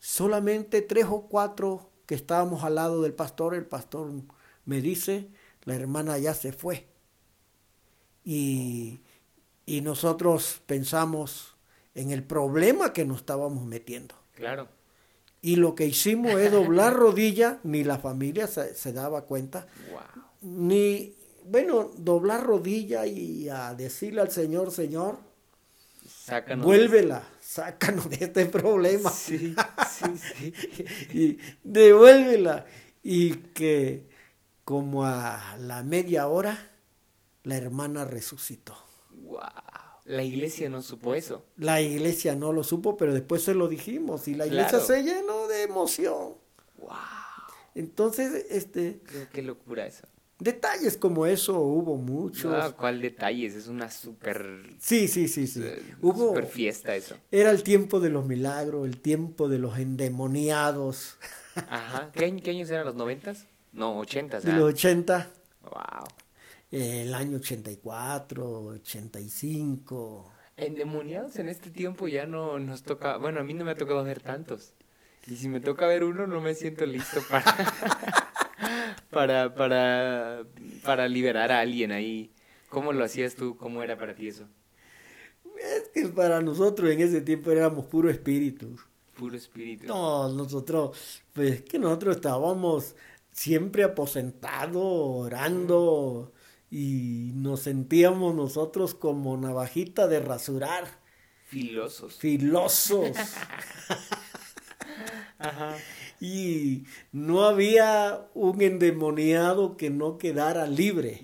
Solamente tres o cuatro que estábamos al lado del pastor el pastor me dice la hermana ya se fue y, y nosotros pensamos en el problema que nos estábamos metiendo claro y lo que hicimos es doblar rodilla, ni la familia se, daba cuenta, ni, bueno, doblar rodilla y a decirle al Señor, Señor, vuélvela, sácanos de este problema. Sí, sí, sí. y devuélvela. Y que como a la media hora, la hermana resucitó. Wow. La iglesia no supo eso. La iglesia no lo supo, pero después se lo dijimos y la iglesia se llenó de emoción. Wow. Entonces, este... Qué, locura eso. Detalles como eso hubo muchos. Ah, ¿cuál detalles? Es una súper... Sí, sí, sí, sí. Eh, hubo... Súper fiesta eso. Era el tiempo de los milagros, el tiempo de los endemoniados. Ajá. ¿Qué, años eran los noventas? No, ochentas. De los ochenta. Wow el año 84, 85. Endemoniados en este tiempo ya no nos toca, bueno, a mí no me ha tocado ver tantos. Y si me toca ver uno, no me siento listo para, para, para, para liberar a alguien ahí. ¿Cómo lo hacías tú? ¿Cómo era para ti eso? Es que para nosotros en ese tiempo éramos puro espíritu. Puro espíritu. No, nosotros, pues que nosotros estábamos siempre aposentados, orando, y nos sentíamos nosotros como navajita de rasurar. Filosos. Filosos. Y no había un endemoniado que no quedara libre.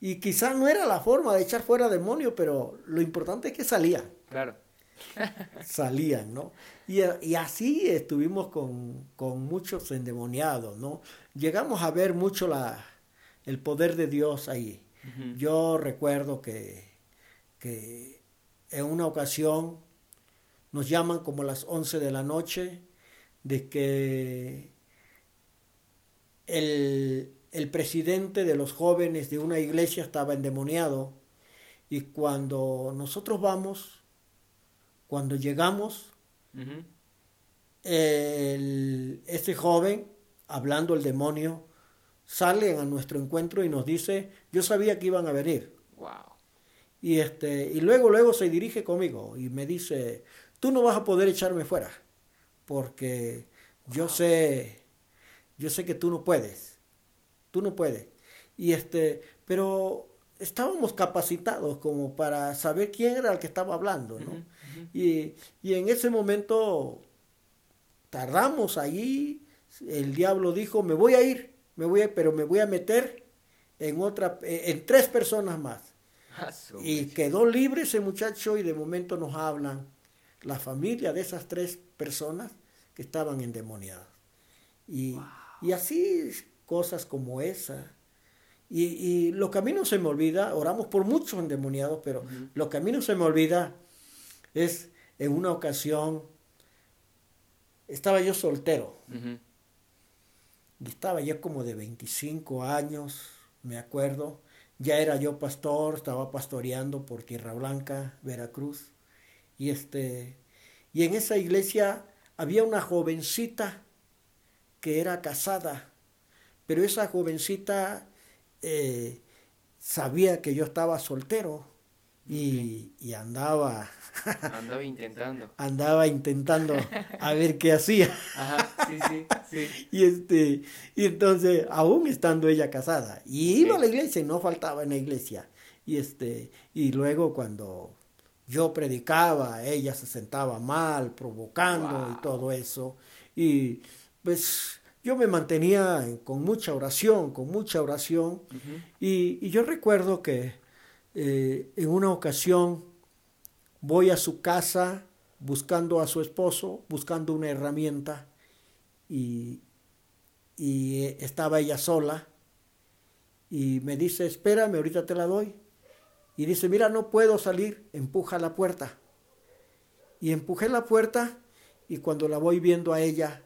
Y quizás no era la forma de echar fuera demonios, pero lo importante es que salían. Claro. salían, ¿no? Y, así estuvimos con, muchos endemoniados, ¿no? Llegamos a ver mucho la, el poder de Dios ahí. Yo recuerdo que, que en una ocasión nos llaman como a las 11 de la noche de que el, el presidente de los jóvenes de una iglesia estaba endemoniado y cuando nosotros vamos, cuando llegamos, ese joven, hablando el demonio, sale a nuestro encuentro y nos dice, yo sabía que iban a venir. Y, este, y luego, luego se dirige conmigo y me dice, tú no vas a poder echarme fuera, porque yo sé, yo sé que tú no puedes, tú no puedes. Y este, pero estábamos capacitados como para saber quién era el que estaba hablando, ¿no? y, y, en ese momento tardamos allí, el diablo dijo, me voy a ir, me voy pero me voy a meter en otra, en tres personas más. Ah, y quedó libre ese muchacho y de momento nos hablan la familia de esas tres personas que estaban endemoniadas. Y, y así cosas como esa. Y, y, lo que a mí no se me olvida, oramos por muchos endemoniados, pero lo que a mí no se me olvida es en una ocasión, estaba yo soltero. Estaba yo como de 25 años, me acuerdo. Ya era yo pastor, estaba pastoreando por Tierra Blanca, Veracruz. Y este y en esa iglesia había una jovencita que era casada, pero esa jovencita eh, sabía que yo estaba soltero y, y andaba Andaba intentando. Andaba intentando a ver qué hacía. Ajá, sí, sí, sí. Y, este, y entonces, aún estando ella casada, y iba a la iglesia y no faltaba en la iglesia. Y, este, y luego cuando yo predicaba, ella se sentaba mal, provocando y todo eso. Y pues yo me mantenía con mucha oración, con mucha oración. y, y, yo recuerdo que eh, en una ocasión voy a su casa buscando a su esposo, buscando una herramienta y, y estaba ella sola y me dice, espérame, ahorita te la doy. Y dice, mira, no puedo salir, empuja la puerta. Y empujé la puerta y cuando la voy viendo a ella,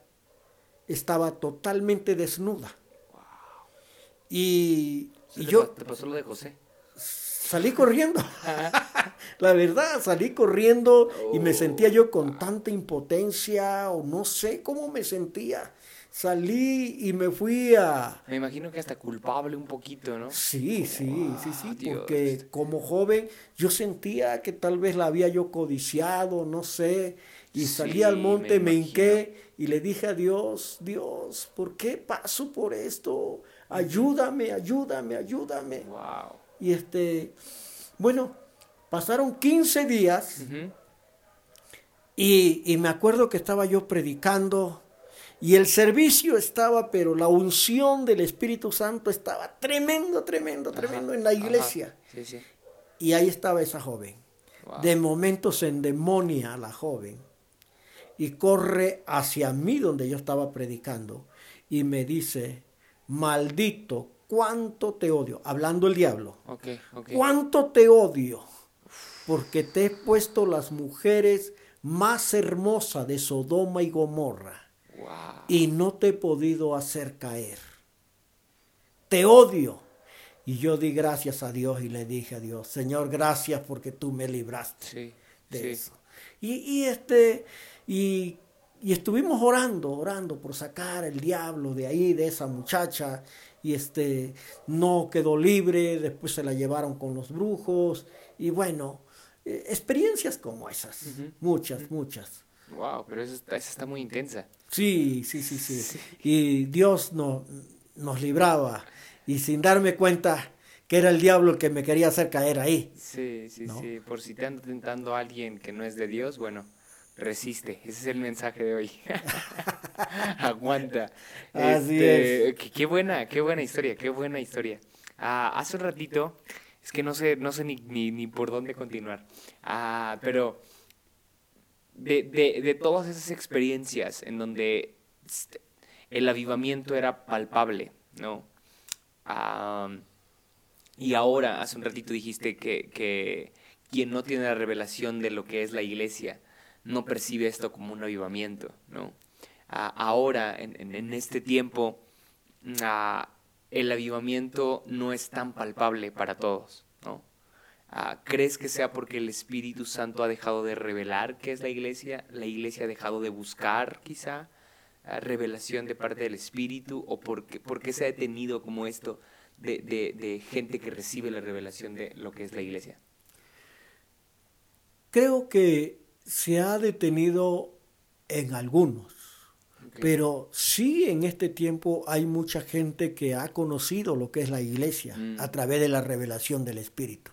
estaba totalmente desnuda. Y, y yo... ¿Te pasó lo de José? Salí corriendo. la verdad, salí corriendo y me sentía yo con oh. tanta impotencia o no sé cómo me sentía. Salí y me fui a... Me imagino que hasta culpable un poquito, ¿no? Sí, sí, sí, sí, porque como joven yo sentía que tal vez la había yo codiciado, no sé, y salí al monte, me, me hinqué y le dije a Dios, Dios, ¿por qué paso por esto? Ayúdame, ayúdame, ayúdame. Wow. Y este, bueno, Pasaron 15 días y, me acuerdo que estaba yo predicando y el servicio estaba, pero la unción del Espíritu Santo estaba tremendo, tremendo, tremendo en la iglesia. Y ahí estaba esa joven. De momento se endemonia la joven y corre hacia mí donde yo estaba predicando y me dice, maldito, cuánto te odio, hablando el diablo, cuánto te odio porque te he puesto las mujeres más hermosas de Sodoma y Gomorra. Y no te he podido hacer caer. Te odio. Y yo di gracias a Dios y le dije a Dios, Señor, gracias porque tú me libraste de eso. Y, y, este, y y estuvimos orando, orando por sacar el diablo de ahí, de esa muchacha, y este no quedó libre, después se la llevaron con los brujos, y bueno, eh, experiencias como esas, muchas, muchas. Wow, pero esa está, muy intensa. Sí, sí, sí, sí, Y Dios nos, nos libraba, y sin darme cuenta que era el diablo el que me quería hacer caer ahí. Sí, sí, sí, por si te anda tentando a alguien que no es de Dios, bueno resiste. Ese es el mensaje de hoy. Aguanta. Así este, es. Qué, buena, qué buena historia, qué buena historia. Ah, hace un ratito, es que no sé, no sé ni, ni, por dónde continuar, ah, pero de, de, de, todas esas experiencias en donde el avivamiento era palpable, ¿no? y ahora, hace un ratito dijiste que, que quien no tiene la revelación de lo que es la iglesia, no percibe esto como un avivamiento, ¿no? ahora, en, este tiempo, el avivamiento no es tan palpable para todos, ¿no? ¿Crees que sea porque el Espíritu Santo ha dejado de revelar qué es la iglesia? ¿La iglesia ha dejado de buscar, quizá, revelación de parte del Espíritu? ¿O por qué, se ha detenido como esto de, de gente que recibe la revelación de lo que es la iglesia? Creo que se ha detenido en algunos, pero sí en este tiempo hay mucha gente que ha conocido lo que es la iglesia mm. a través de la revelación del Espíritu.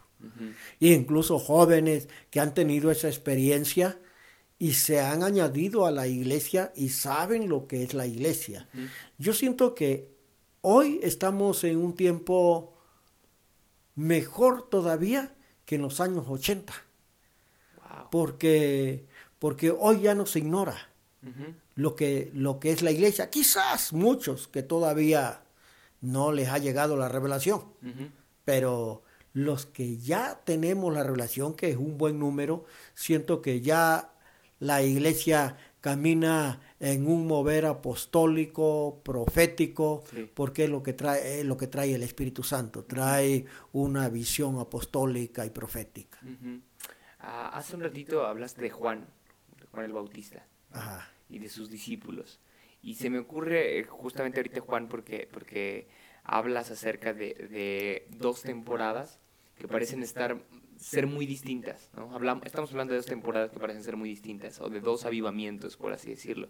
E incluso jóvenes que han tenido esa experiencia y se han añadido a la iglesia y saben lo que es la iglesia. Yo siento que hoy estamos en un tiempo mejor todavía que en los años 80 porque, porque hoy ya no se ignora lo, que, lo que es la iglesia. Quizás muchos que todavía no les ha llegado la revelación, pero los que ya tenemos la revelación, que es un buen número, siento que ya la iglesia camina en un mover apostólico, profético, porque es lo que trae, lo que trae el Espíritu Santo, trae una visión apostólica y profética. Ah, hace un ratito hablaste de Juan, Juan el Bautista, y de sus discípulos. Y se me ocurre eh, justamente ahorita Juan porque, porque hablas acerca de, dos temporadas que parecen estar ser muy distintas. ¿no? Hablamos, estamos hablando de dos temporadas que parecen ser muy distintas, o de dos avivamientos, por así decirlo.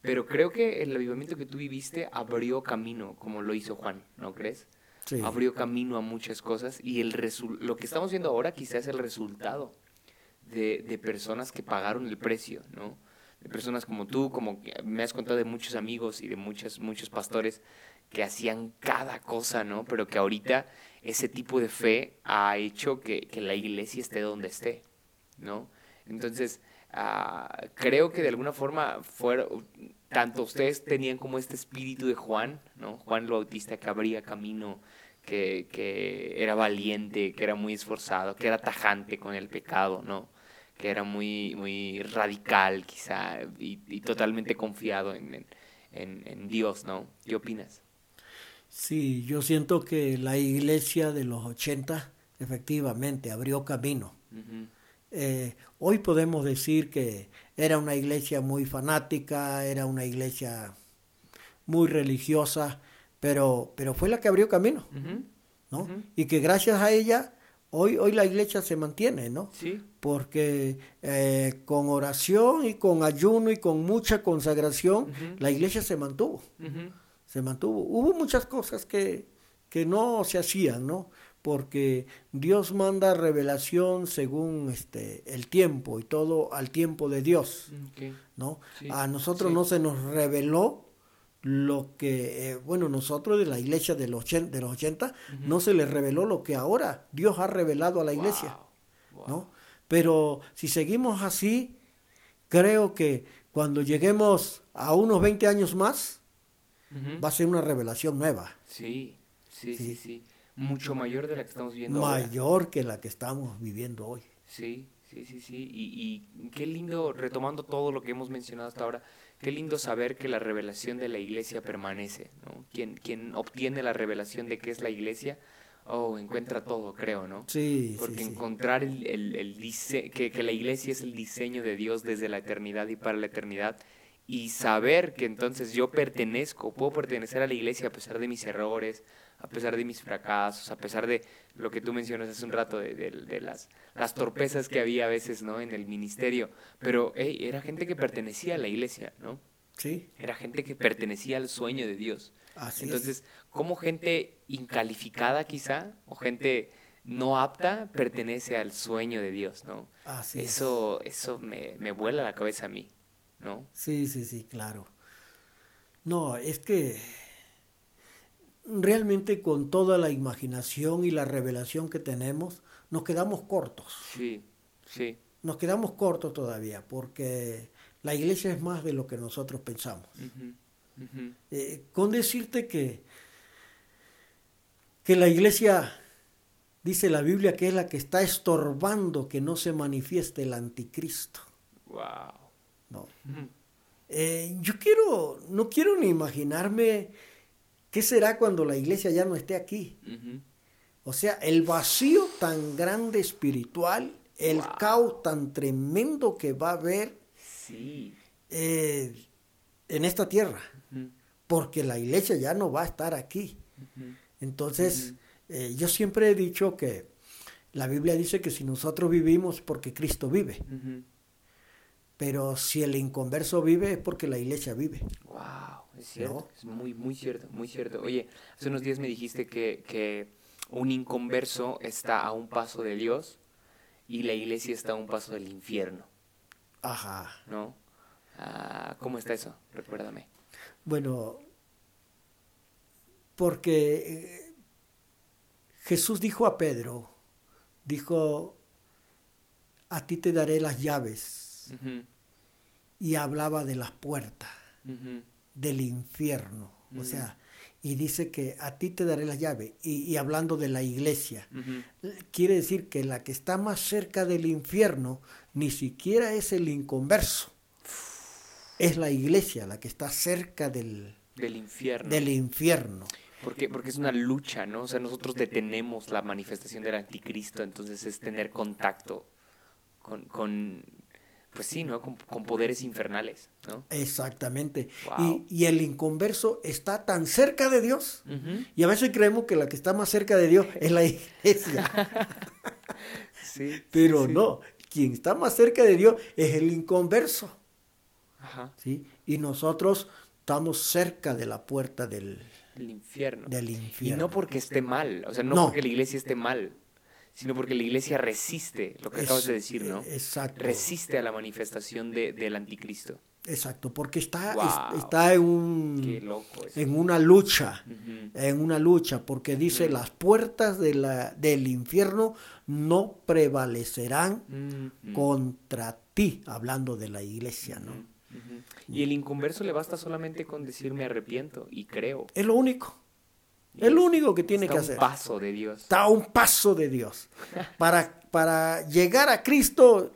Pero creo que el avivamiento que tú viviste abrió camino, como lo hizo Juan, ¿no crees? Sí. Abrió camino a muchas cosas y el lo que estamos viendo ahora quizás es el resultado de, personas que pagaron el precio, ¿no? De personas como tú, como me has contado de muchos amigos y de muchos, muchos pastores que hacían cada cosa, ¿no? Pero que ahorita ese tipo de fe ha hecho que, la iglesia esté donde esté, ¿no? Entonces, ah, creo que de alguna forma fueron, tanto ustedes tenían como este espíritu de Juan, ¿no? Juan el Bautista que abría camino, que, que, era valiente, que era muy esforzado, que era tajante con el pecado, ¿no? Que era muy, muy radical quizá y, totalmente confiado en, en, Dios, ¿no? ¿Qué opinas? Sí, yo siento que la iglesia de los 80 efectivamente abrió camino. Eh, hoy podemos decir que era una iglesia muy fanática, era una iglesia muy religiosa, pero, pero fue la que abrió camino, ¿no? Y que gracias a ella Hoy, hoy la iglesia se mantiene, ¿no? Sí. Porque eh, con oración y con ayuno y con mucha consagración, la iglesia se mantuvo. Se mantuvo. Hubo muchas cosas que, que no se hacían, ¿no? Porque Dios manda revelación según este el tiempo y todo al tiempo de Dios, ¿no? A nosotros no se nos reveló lo que, eh, bueno, nosotros de la iglesia de los, de los 80 no se les reveló lo que ahora Dios ha revelado a la iglesia, ¿no? Pero si seguimos así, creo que cuando lleguemos a unos 20 años más, va a ser una revelación nueva. Sí, sí, sí, sí, Mucho mayor de la que estamos viviendo Mayor que la que estamos viviendo hoy. Sí, sí, sí, sí. Y, y qué lindo, retomando todo lo que hemos mencionado hasta ahora, Qué lindo saber que la revelación de la iglesia permanece, ¿no? Quien, quien obtiene la revelación de qué es la iglesia, oh, encuentra todo, creo, ¿no? Sí. Porque encontrar el, el, el que, que, la iglesia es el diseño de Dios desde la eternidad y para la eternidad y saber que entonces yo pertenezco, puedo pertenecer a la iglesia a pesar de mis errores, a pesar de mis fracasos, a pesar de lo que tú mencionas hace un rato, de, las, las torpezas que había a veces ¿no? en el ministerio. Pero hey, era gente que pertenecía a la iglesia, ¿no? Sí. Era gente que pertenecía al sueño de Dios. Así Entonces, como gente incalificada quizá, o gente no apta, pertenece al sueño de Dios, ¿no? Así eso, eso me, me vuela la cabeza a mí, ¿no? Sí, sí, sí, claro. No, es que realmente con toda la imaginación y la revelación que tenemos, nos quedamos cortos. Sí, sí. Nos quedamos cortos todavía, porque la iglesia es más de lo que nosotros pensamos. Eh, con decirte que, que la iglesia, dice la Biblia, que es la que está estorbando que no se manifieste el anticristo. Wow. No. Eh, yo quiero, no quiero ni imaginarme ¿Qué será cuando la iglesia ya no esté aquí? O sea, el vacío tan grande espiritual, el caos tan tremendo que va a haber eh, en esta tierra, porque la iglesia ya no va a estar aquí. Entonces, eh, yo siempre he dicho que la Biblia dice que si nosotros vivimos porque Cristo vive, pero si el inconverso vive es porque la iglesia vive. Wow. Es cierto, es muy, muy cierto, muy cierto. Oye, hace unos días me dijiste que, que un inconverso está a un paso de Dios y la iglesia está a un paso del infierno. Ajá. ¿No? Ah, ¿Cómo está eso? Recuérdame. Bueno, porque eh, Jesús dijo a Pedro, dijo, a ti te daré las llaves. Y hablaba de las puertas del infierno. O sea, y dice que a ti te daré la llave. Y, hablando de la iglesia, quiere decir que la que está más cerca del infierno ni siquiera es el inconverso. Es la iglesia la que está cerca del, del infierno. Del infierno. Porque, porque es una lucha, ¿no? O sea, nosotros detenemos la manifestación del anticristo, entonces es tener contacto con, con pues sí, ¿no? Con, poderes infernales, ¿no? Exactamente. Y, el inconverso está tan cerca de Dios. Y a veces creemos que la que está más cerca de Dios es la iglesia. sí. Pero no, quien está más cerca de Dios es el inconverso. Ajá. ¿sí? Y nosotros estamos cerca de la puerta del, infierno. Del infierno. Y no porque esté mal, o sea, no. porque la iglesia esté mal, sino porque la iglesia resiste, lo que acabas de decir, ¿no? Exacto. Resiste a la manifestación de, del anticristo. Exacto, porque está, está en, un, en una lucha, en una lucha, porque dice las puertas de la, del infierno no prevalecerán contra ti, hablando de la iglesia, ¿no? Y el inconverso le basta solamente con decirme arrepiento y creo. Es lo único. El único que tiene que hacer. Está un paso de Dios. Está a un paso de Dios. Para, para llegar a Cristo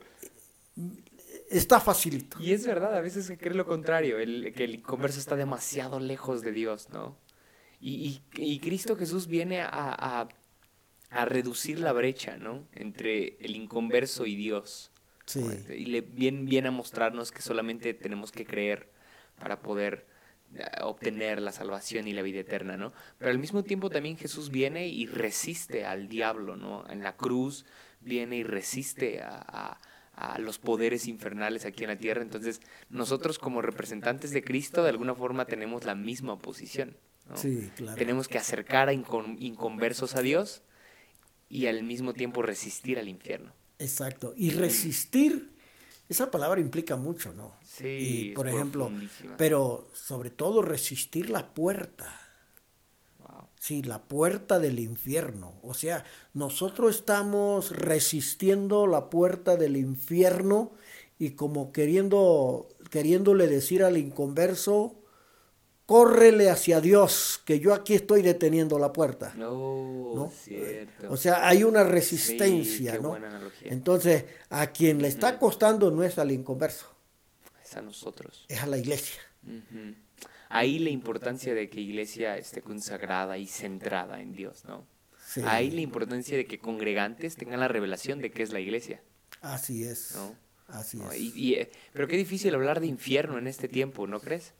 está facilito. Y es verdad, a veces se cree lo contrario, el, que el inconverso está demasiado lejos de Dios, ¿no? Y, y, Cristo Jesús viene a, a, a, reducir la brecha, ¿no? Entre el inconverso y Dios. Sí. Y le viene, viene a mostrarnos que solamente tenemos que creer para poder obtener la salvación y la vida eterna, ¿no? Pero al mismo tiempo también Jesús viene y resiste al diablo, ¿no? En la cruz viene y resiste a, los poderes infernales aquí en la tierra. Entonces, nosotros como representantes de Cristo, de alguna forma tenemos la misma posición. ¿no? Sí, claro. Tenemos que acercar a inconversos a Dios y al mismo tiempo resistir al infierno. Exacto. Y resistir esa palabra implica mucho, ¿no? Sí. por ejemplo, pero sobre todo resistir la puerta. Sí, la puerta del infierno. O sea, nosotros estamos resistiendo la puerta del infierno y como queriendo, queriéndole decir al inconverso, córrele hacia Dios, que yo aquí estoy deteniendo la puerta. No, Cierto. O sea, hay una resistencia, ¿no? Entonces, a quien le está costando no es al inconverso. Es a nosotros. Es a la iglesia. Ahí la importancia de que iglesia esté consagrada y centrada en Dios, ¿no? Ahí la importancia de que congregantes tengan la revelación de qué es la iglesia. Así es. ¿no? Así ¿no? es. Y- y, eh, pero qué difícil hablar de infierno en este tiempo, ¿no crees?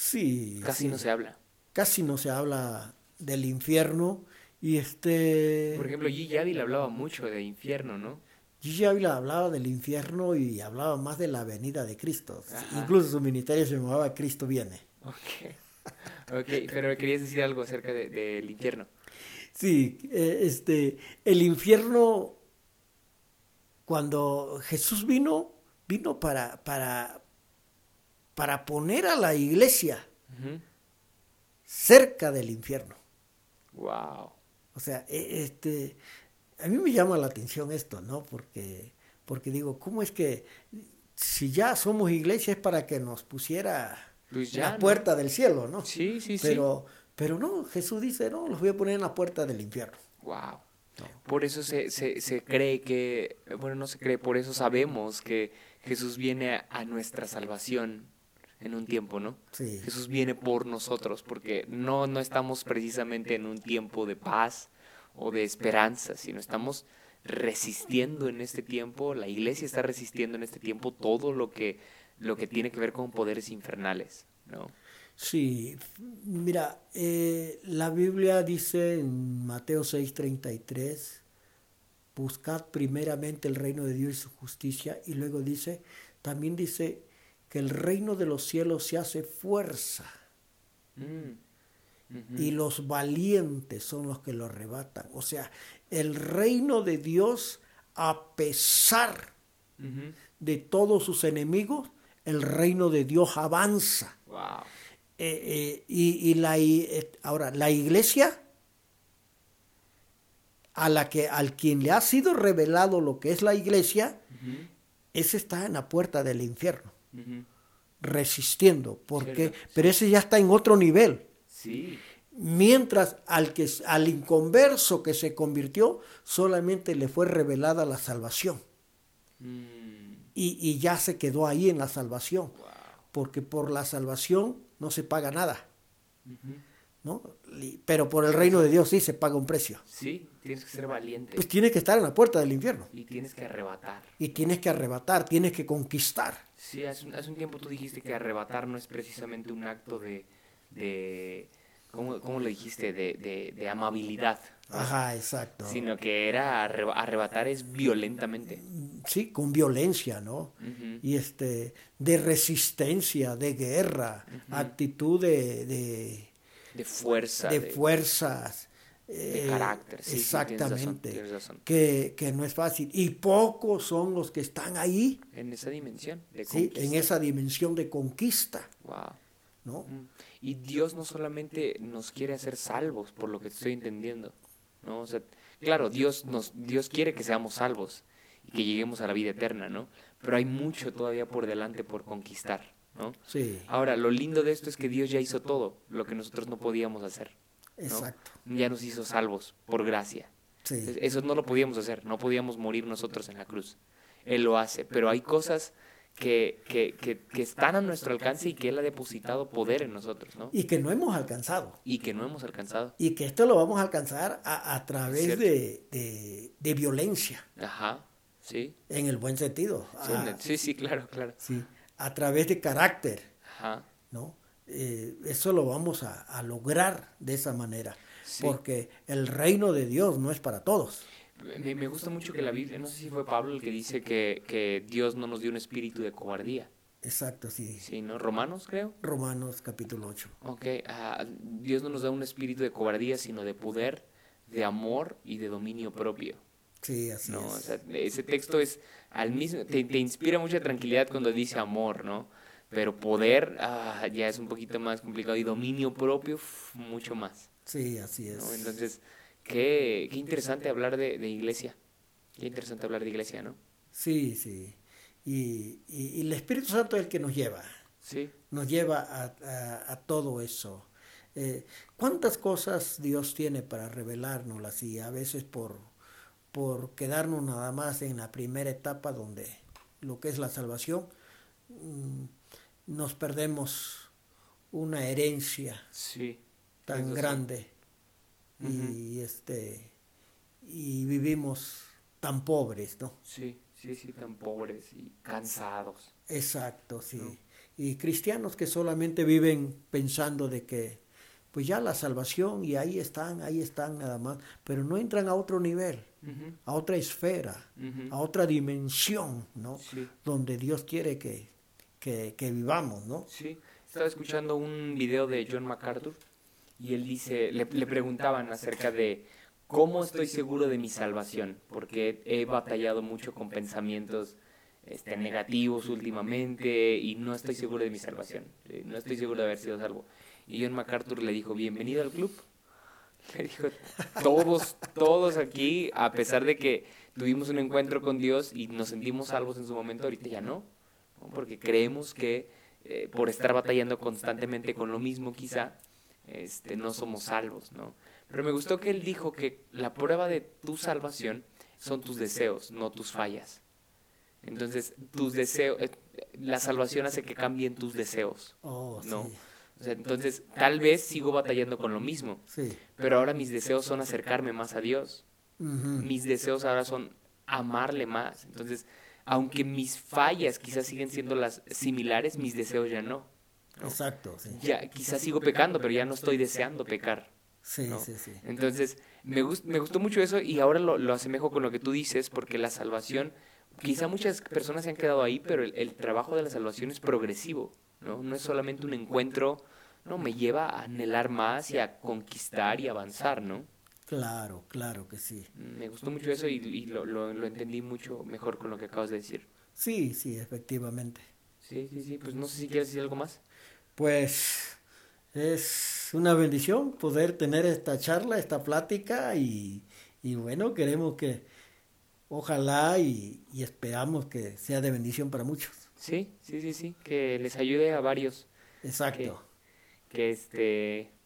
Sí. Casi sí. no se habla. Casi no se habla del infierno. Y este. Por ejemplo, G. Ávila hablaba mucho de infierno, ¿no? Gigi Ávila hablaba del infierno y hablaba más de la venida de Cristo. Ajá. Incluso su ministerio se llamaba Cristo viene. Ok. Ok, pero querías decir algo acerca de- del infierno. Sí, eh, este, el infierno, cuando Jesús vino, vino para, para, para poner a la iglesia cerca del infierno. Wow. O sea, e- este, a mí me llama la atención esto, ¿no? Porque, porque digo, ¿cómo es que si ya somos iglesia es para que nos pusiera Pues en la ¿no? puerta del cielo, ¿no? Sí, sí, sí. Pero, pero no, Jesús dice, no, los voy a poner en la puerta del infierno. Wow. Por eso se, se, se cree que, bueno, no se cree, por eso sabemos que Jesús viene a, a nuestra salvación en un tiempo, ¿no? Sí. Jesús viene por nosotros, porque no, no estamos precisamente en un tiempo de paz o de esperanza, sino estamos resistiendo en este tiempo, la iglesia está resistiendo en este tiempo todo lo que, lo que tiene que ver con poderes infernales, ¿no? Sí, mira, eh, la Biblia dice en Mateo 6:33, buscad primeramente el reino de Dios y su justicia, y luego dice, también dice que el reino de los cielos se hace fuerza, Mm. Y los valientes son los que lo arrebatan. O sea, el reino de Dios, a pesar de todos sus enemigos, el reino de Dios avanza. Wow. Eh, eh, y, y la, eh, ahora, la iglesia, a la que, al quien le ha sido revelado lo que es la iglesia, ese está en la puerta del infierno, Resistiendo. porque Cierto. Pero ese ya está en otro nivel. Sí. Mientras al, que, al inconverso que se convirtió, solamente le fue revelada la salvación. Mm. Y, y ya se quedó ahí en la salvación. Wow. Porque por la salvación no se paga nada. ¿no? Pero por el reino de Dios sí se paga un precio. Sí, tienes que ser valiente Pues tienes que estar en la puerta del infierno. y tienes que arrebatar. Y tienes que arrebatar, tienes que conquistar. Sí, hace un, hace un tiempo tú dijiste que arrebatar no es precisamente un acto de, de ¿cómo, cómo lo dijiste? De, de, de amabilidad, Ajá, exacto. sino que era arreba- arrebatar es violentamente. Sí, con violencia, ¿no? Y este, de resistencia, de guerra, actitud de, de, De fuerza, de de, fuerzas. De eh, carácter. Sí, sí, tienes razón, exactamente. tienes razón. que, que no es fácil. Y pocos son los que están ahí, En esa dimensión de ¿sí? en conquista. esa dimensión de conquista, Wow. ¿no? Mm. Y Dios no solamente nos quiere hacer salvos, por lo que estoy entendiendo, ¿no? O sea, claro, Dios nos Dios quiere que seamos salvos y que lleguemos a la vida eterna, ¿no? Pero hay mucho todavía por delante por conquistar, ¿no? Sí, Ahora, lo lindo de esto es que Dios ya hizo todo lo que nosotros no podíamos hacer, ¿no? exacto. Ya nos hizo salvos por gracia. Sí. Eso no lo podíamos hacer, no podíamos morir nosotros en la cruz. Él lo hace, pero hay cosas que, que, que, que están a nuestro alcance y que Él ha depositado poder en nosotros, ¿no? y que no hemos alcanzado. y que no hemos alcanzado. Y que esto lo vamos a alcanzar a, a través de- de violencia, Ajá, sí. en el buen sentido. Sí, Ah, sí, sí, claro, claro. sí, a través de carácter, Ajá, ¿no? Eh, eso lo vamos a, a lograr de esa manera, sí. porque el reino de Dios no es para todos. Me, me gusta mucho que la Biblia, no sé si fue Pablo el que dice que, que Dios no nos dio un espíritu de cobardía. Exacto, sí. Sí, ¿no? Romanos, creo. Romanos capítulo 8. Ok, ah, Dios no nos da un espíritu de cobardía, sino de poder, de amor y de dominio propio. Sí, así ¿no? O es. sea, ese texto es al mismo, te, te inspira mucha tranquilidad cuando dice amor, ¿no? Pero poder ah, ya es un poquito más complicado y dominio propio mucho más. Sí, así es. ¿no? Entonces, qué, qué interesante hablar de, de iglesia. Qué interesante hablar de iglesia, ¿no? Sí, sí. Y, y- y el Espíritu Santo es el que nos lleva, Sí. nos lleva a, a- a todo eso. Eh, ¿Cuántas cosas Dios tiene para revelárnoslas? Y a veces por, por quedarnos nada más en la primera etapa donde lo que es la salvación, mm, nos perdemos una herencia Sí. tan grande y este y vivimos tan pobres, ¿no? Sí, Sí, sí, tan pobres y cansados. Exacto, sí. Y cristianos que solamente viven pensando de que, pues ya la salvación y ahí están, ahí están nada más, pero no entran a otro nivel, a otra esfera, a otra dimensión, ¿no? Donde Dios quiere que, que, vivamos, ¿no? Sí, estaba escuchando un video de John MacArthur y él dice, le, preguntaban acerca de cómo estoy seguro de mi salvación, porque he batallado mucho con pensamientos este, negativos últimamente y no estoy seguro de mi salvación, no estoy seguro de haber sido salvo. Y John MacArthur le dijo, bienvenido al club. Le dijo, todos, todos aquí, a pesar de que tuvimos un encuentro con Dios y nos sentimos salvos en su momento, ahorita ya no, porque creemos que eh, por estar batallando constantemente con lo mismo quizá, este, no somos salvos, ¿no? Pero me gustó que él dijo que la prueba de tu salvación son tus deseos, no tus fallas. Entonces, tus deseos, eh, la salvación hace que cambien tus deseos, oh, ¿no? entonces, tal vez sigo batallando con lo mismo, pero ahora mis deseos son acercarme más a Dios. Mis deseos ahora son amarle más. Entonces, aunque mis fallas quizás siguen siendo las similares, mis deseos ya no. Exacto, Ya, quizás sigo pecando, pero ya no estoy deseando pecar. Sí, sí, sí. Entonces, me, me gustó mucho eso y ahora lo, lo asemejo con lo que tú dices, porque la salvación, quizá muchas personas se han quedado ahí, pero el, trabajo de la salvación es progresivo, ¿no? No es solamente un encuentro, no, me lleva a anhelar más y a conquistar y avanzar, ¿no? Claro, claro que sí. Me gustó mucho eso y, lo, lo, lo, entendí mucho mejor con lo que acabas de decir. Sí, sí, efectivamente. Sí, sí, sí. Pues no sé si quieres decir algo más. Pues es una bendición poder tener esta charla, esta plática y, bueno, queremos que ojalá y, esperamos que sea de bendición para muchos. Sí, sí, sí, sí, que les ayude a varios. Exacto. Que, este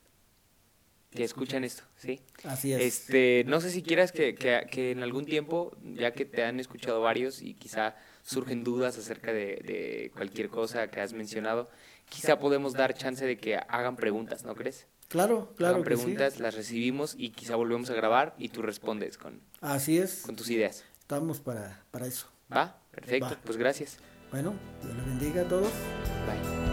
que escuchan esto, ¿sí? Así es. Este, no sé si quieras que, que, en algún tiempo, ya que te han escuchado varios y quizá surgen dudas acerca de, de cualquier cosa que has mencionado, quizá podemos dar chance de que hagan preguntas, ¿no crees? Claro, claro. Hagan preguntas, las recibimos y quizá volvemos a grabar y tú respondes con, Así es. con tus ideas. Estamos para, para eso. ¿Va? Perfecto, pues gracias. Bueno, Dios les bendiga a todos. Bye.